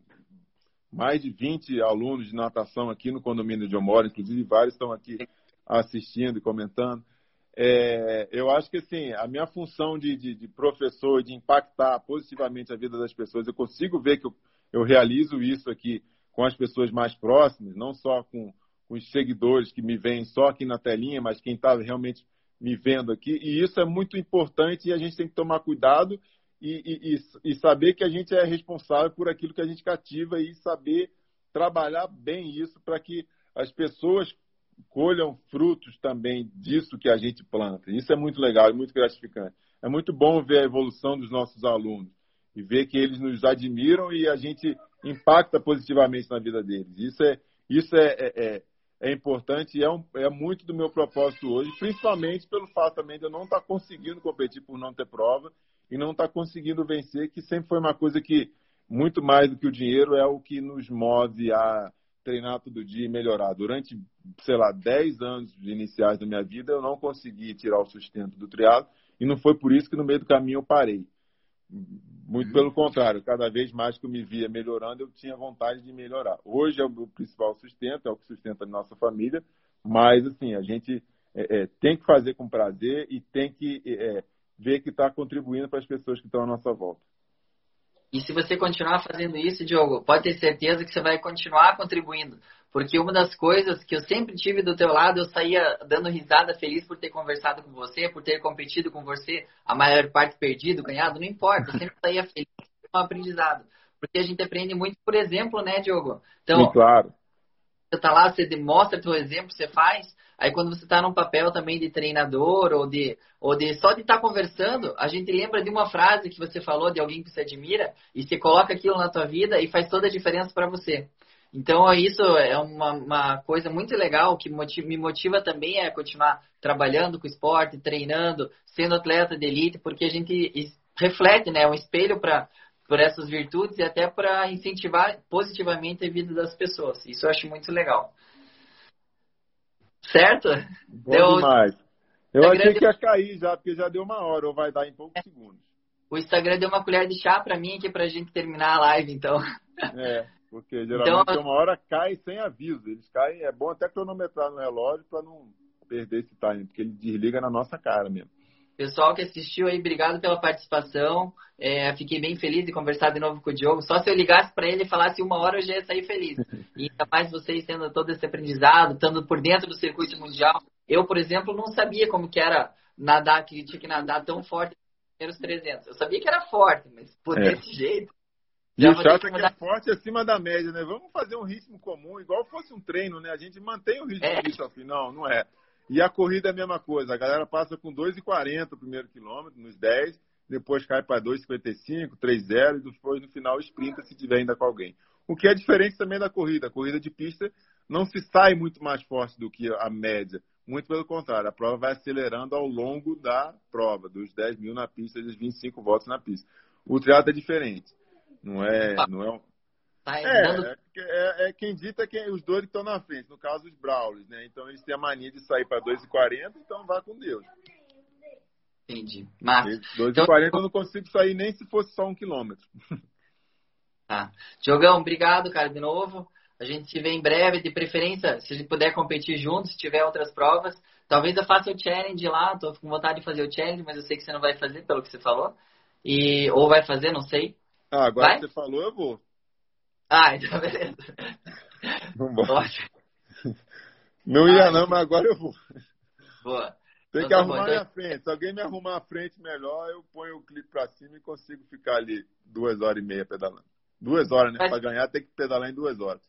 mais de 20 alunos de natação aqui no condomínio de Omora, inclusive vários estão aqui assistindo e comentando é, eu acho que assim, a minha função de, de, de, professor, de impactar positivamente a vida das pessoas, eu consigo ver que eu, eu realizo isso aqui com as pessoas mais próximas, não só com, com os seguidores que me veem só aqui na telinha, mas quem está realmente me vendo aqui. E isso é muito importante e a gente tem que tomar cuidado e, e, e, saber que a gente é responsável por aquilo que a gente cativa e saber trabalhar bem isso para que as pessoas colham frutos também disso que a gente planta. Isso é muito legal, é muito gratificante. É muito bom ver a evolução dos nossos alunos e ver que eles nos admiram e a gente impacta positivamente na vida deles. Isso é, isso é, é, é, é importante e é, um, é muito do meu propósito hoje, principalmente pelo fato também de eu não estar conseguindo competir por não ter prova e não estar tá conseguindo vencer, que sempre foi uma coisa que, muito mais do que o dinheiro, é o que nos move a treinar todo dia e melhorar. Durante, sei lá, 10 anos iniciais da minha vida, eu não consegui tirar o sustento do triatlo e não foi por isso que no meio do caminho eu parei. Muito pelo contrário, cada vez mais que eu me via melhorando, eu tinha vontade de melhorar. Hoje é o principal sustento, é o que sustenta a nossa família, mas assim, a gente é, é, tem que fazer com prazer e tem que é, ver que está contribuindo para as pessoas que estão à nossa volta. E se você continuar fazendo isso, Diogo, pode ter certeza que você vai continuar contribuindo. Porque uma das coisas que eu sempre tive do teu lado, eu saía dando risada feliz por ter conversado com você, por ter competido com você, a maior parte perdido, ganhado, não importa. Eu sempre saía feliz com o aprendizado. Porque a gente aprende muito por exemplo, né, Diogo? Então, Sim, claro. Você tá lá, você demonstra teu exemplo, você faz, Aí quando você está num papel também de treinador ou de, ou de só de estar tá conversando, a gente lembra de uma frase que você falou de alguém que você admira e você coloca aquilo na tua vida e faz toda a diferença para você. Então isso é uma, uma coisa muito legal que motiva, me motiva também a continuar trabalhando com esporte, treinando, sendo atleta de elite, porque a gente reflete, né, um espelho para por essas virtudes e até para incentivar positivamente a vida das pessoas. Isso eu acho muito legal. Certo? Bom deu... demais. Eu Instagram achei que ia cair já, porque já deu uma hora, ou vai dar em poucos segundos. O Instagram deu uma colher de chá para mim aqui pra gente terminar a live, então. É, porque geralmente então, uma hora cai sem aviso. Eles caem, é bom até cronometrar no relógio para não perder esse time, porque ele desliga na nossa cara mesmo. Pessoal que assistiu aí, obrigado pela participação. É, fiquei bem feliz de conversar de novo com o Diogo. Só se eu ligasse para ele e falasse uma hora, eu já ia sair feliz. E ainda mais vocês tendo todo esse aprendizado, estando por dentro do circuito mundial. Eu, por exemplo, não sabia como que era nadar, que tinha que nadar tão forte nos primeiros 300. Eu sabia que era forte, mas por é. desse jeito. E o chato é que é forte acima da média, né? Vamos fazer um ritmo comum, igual fosse um treino, né? A gente mantém o ritmo é. ao final, não é? E a corrida é a mesma coisa. A galera passa com 2,40 o primeiro quilômetro, nos 10, depois cai para 2,55, 3,0 e depois no final sprinta se tiver ainda com alguém. O que é diferente também da corrida. A corrida de pista não se sai muito mais forte do que a média. Muito pelo contrário, a prova vai acelerando ao longo da prova, dos 10 mil na pista, dos 25 voltas na pista. O triatlo é diferente. Não é, não é, Tá é, dando... é, é, é, quem dita é quem, os dois que estão na frente, no caso os Brawlers, né? Então eles têm a mania de sair para 2,40, então vá com Deus. Entendi. Mas. 2,40 então... eu não consigo sair nem se fosse só um quilômetro. Tá. Diogão, obrigado, cara, de novo. A gente se vê em breve, de preferência, se a gente puder competir juntos, se tiver outras provas. Talvez eu faça o challenge lá, tô com vontade de fazer o challenge, mas eu sei que você não vai fazer, pelo que você falou. E, ou vai fazer, não sei. Ah, agora vai? que você falou, eu vou. Ah, então beleza. Vambora. Não ia ah, não, mas agora eu vou. Boa. Tem então, que tá arrumar bom, então... minha frente. Se alguém me arrumar a frente melhor, eu ponho o clipe pra cima e consigo ficar ali duas horas e meia pedalando. Duas horas, né? Mas... Pra ganhar tem que pedalar em duas horas.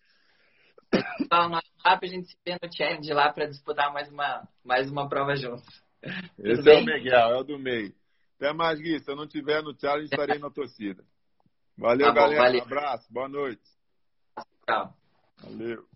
Então, no WhatsApp a gente se vê no challenge lá pra disputar mais uma, mais uma prova juntos. Esse é o Miguel, é o do meio. Até mais, Gui. Se eu não tiver no challenge, estarei na torcida. Valeu, tá bom, galera. Valeu. Um abraço. Boa noite. Tchau. Valeu.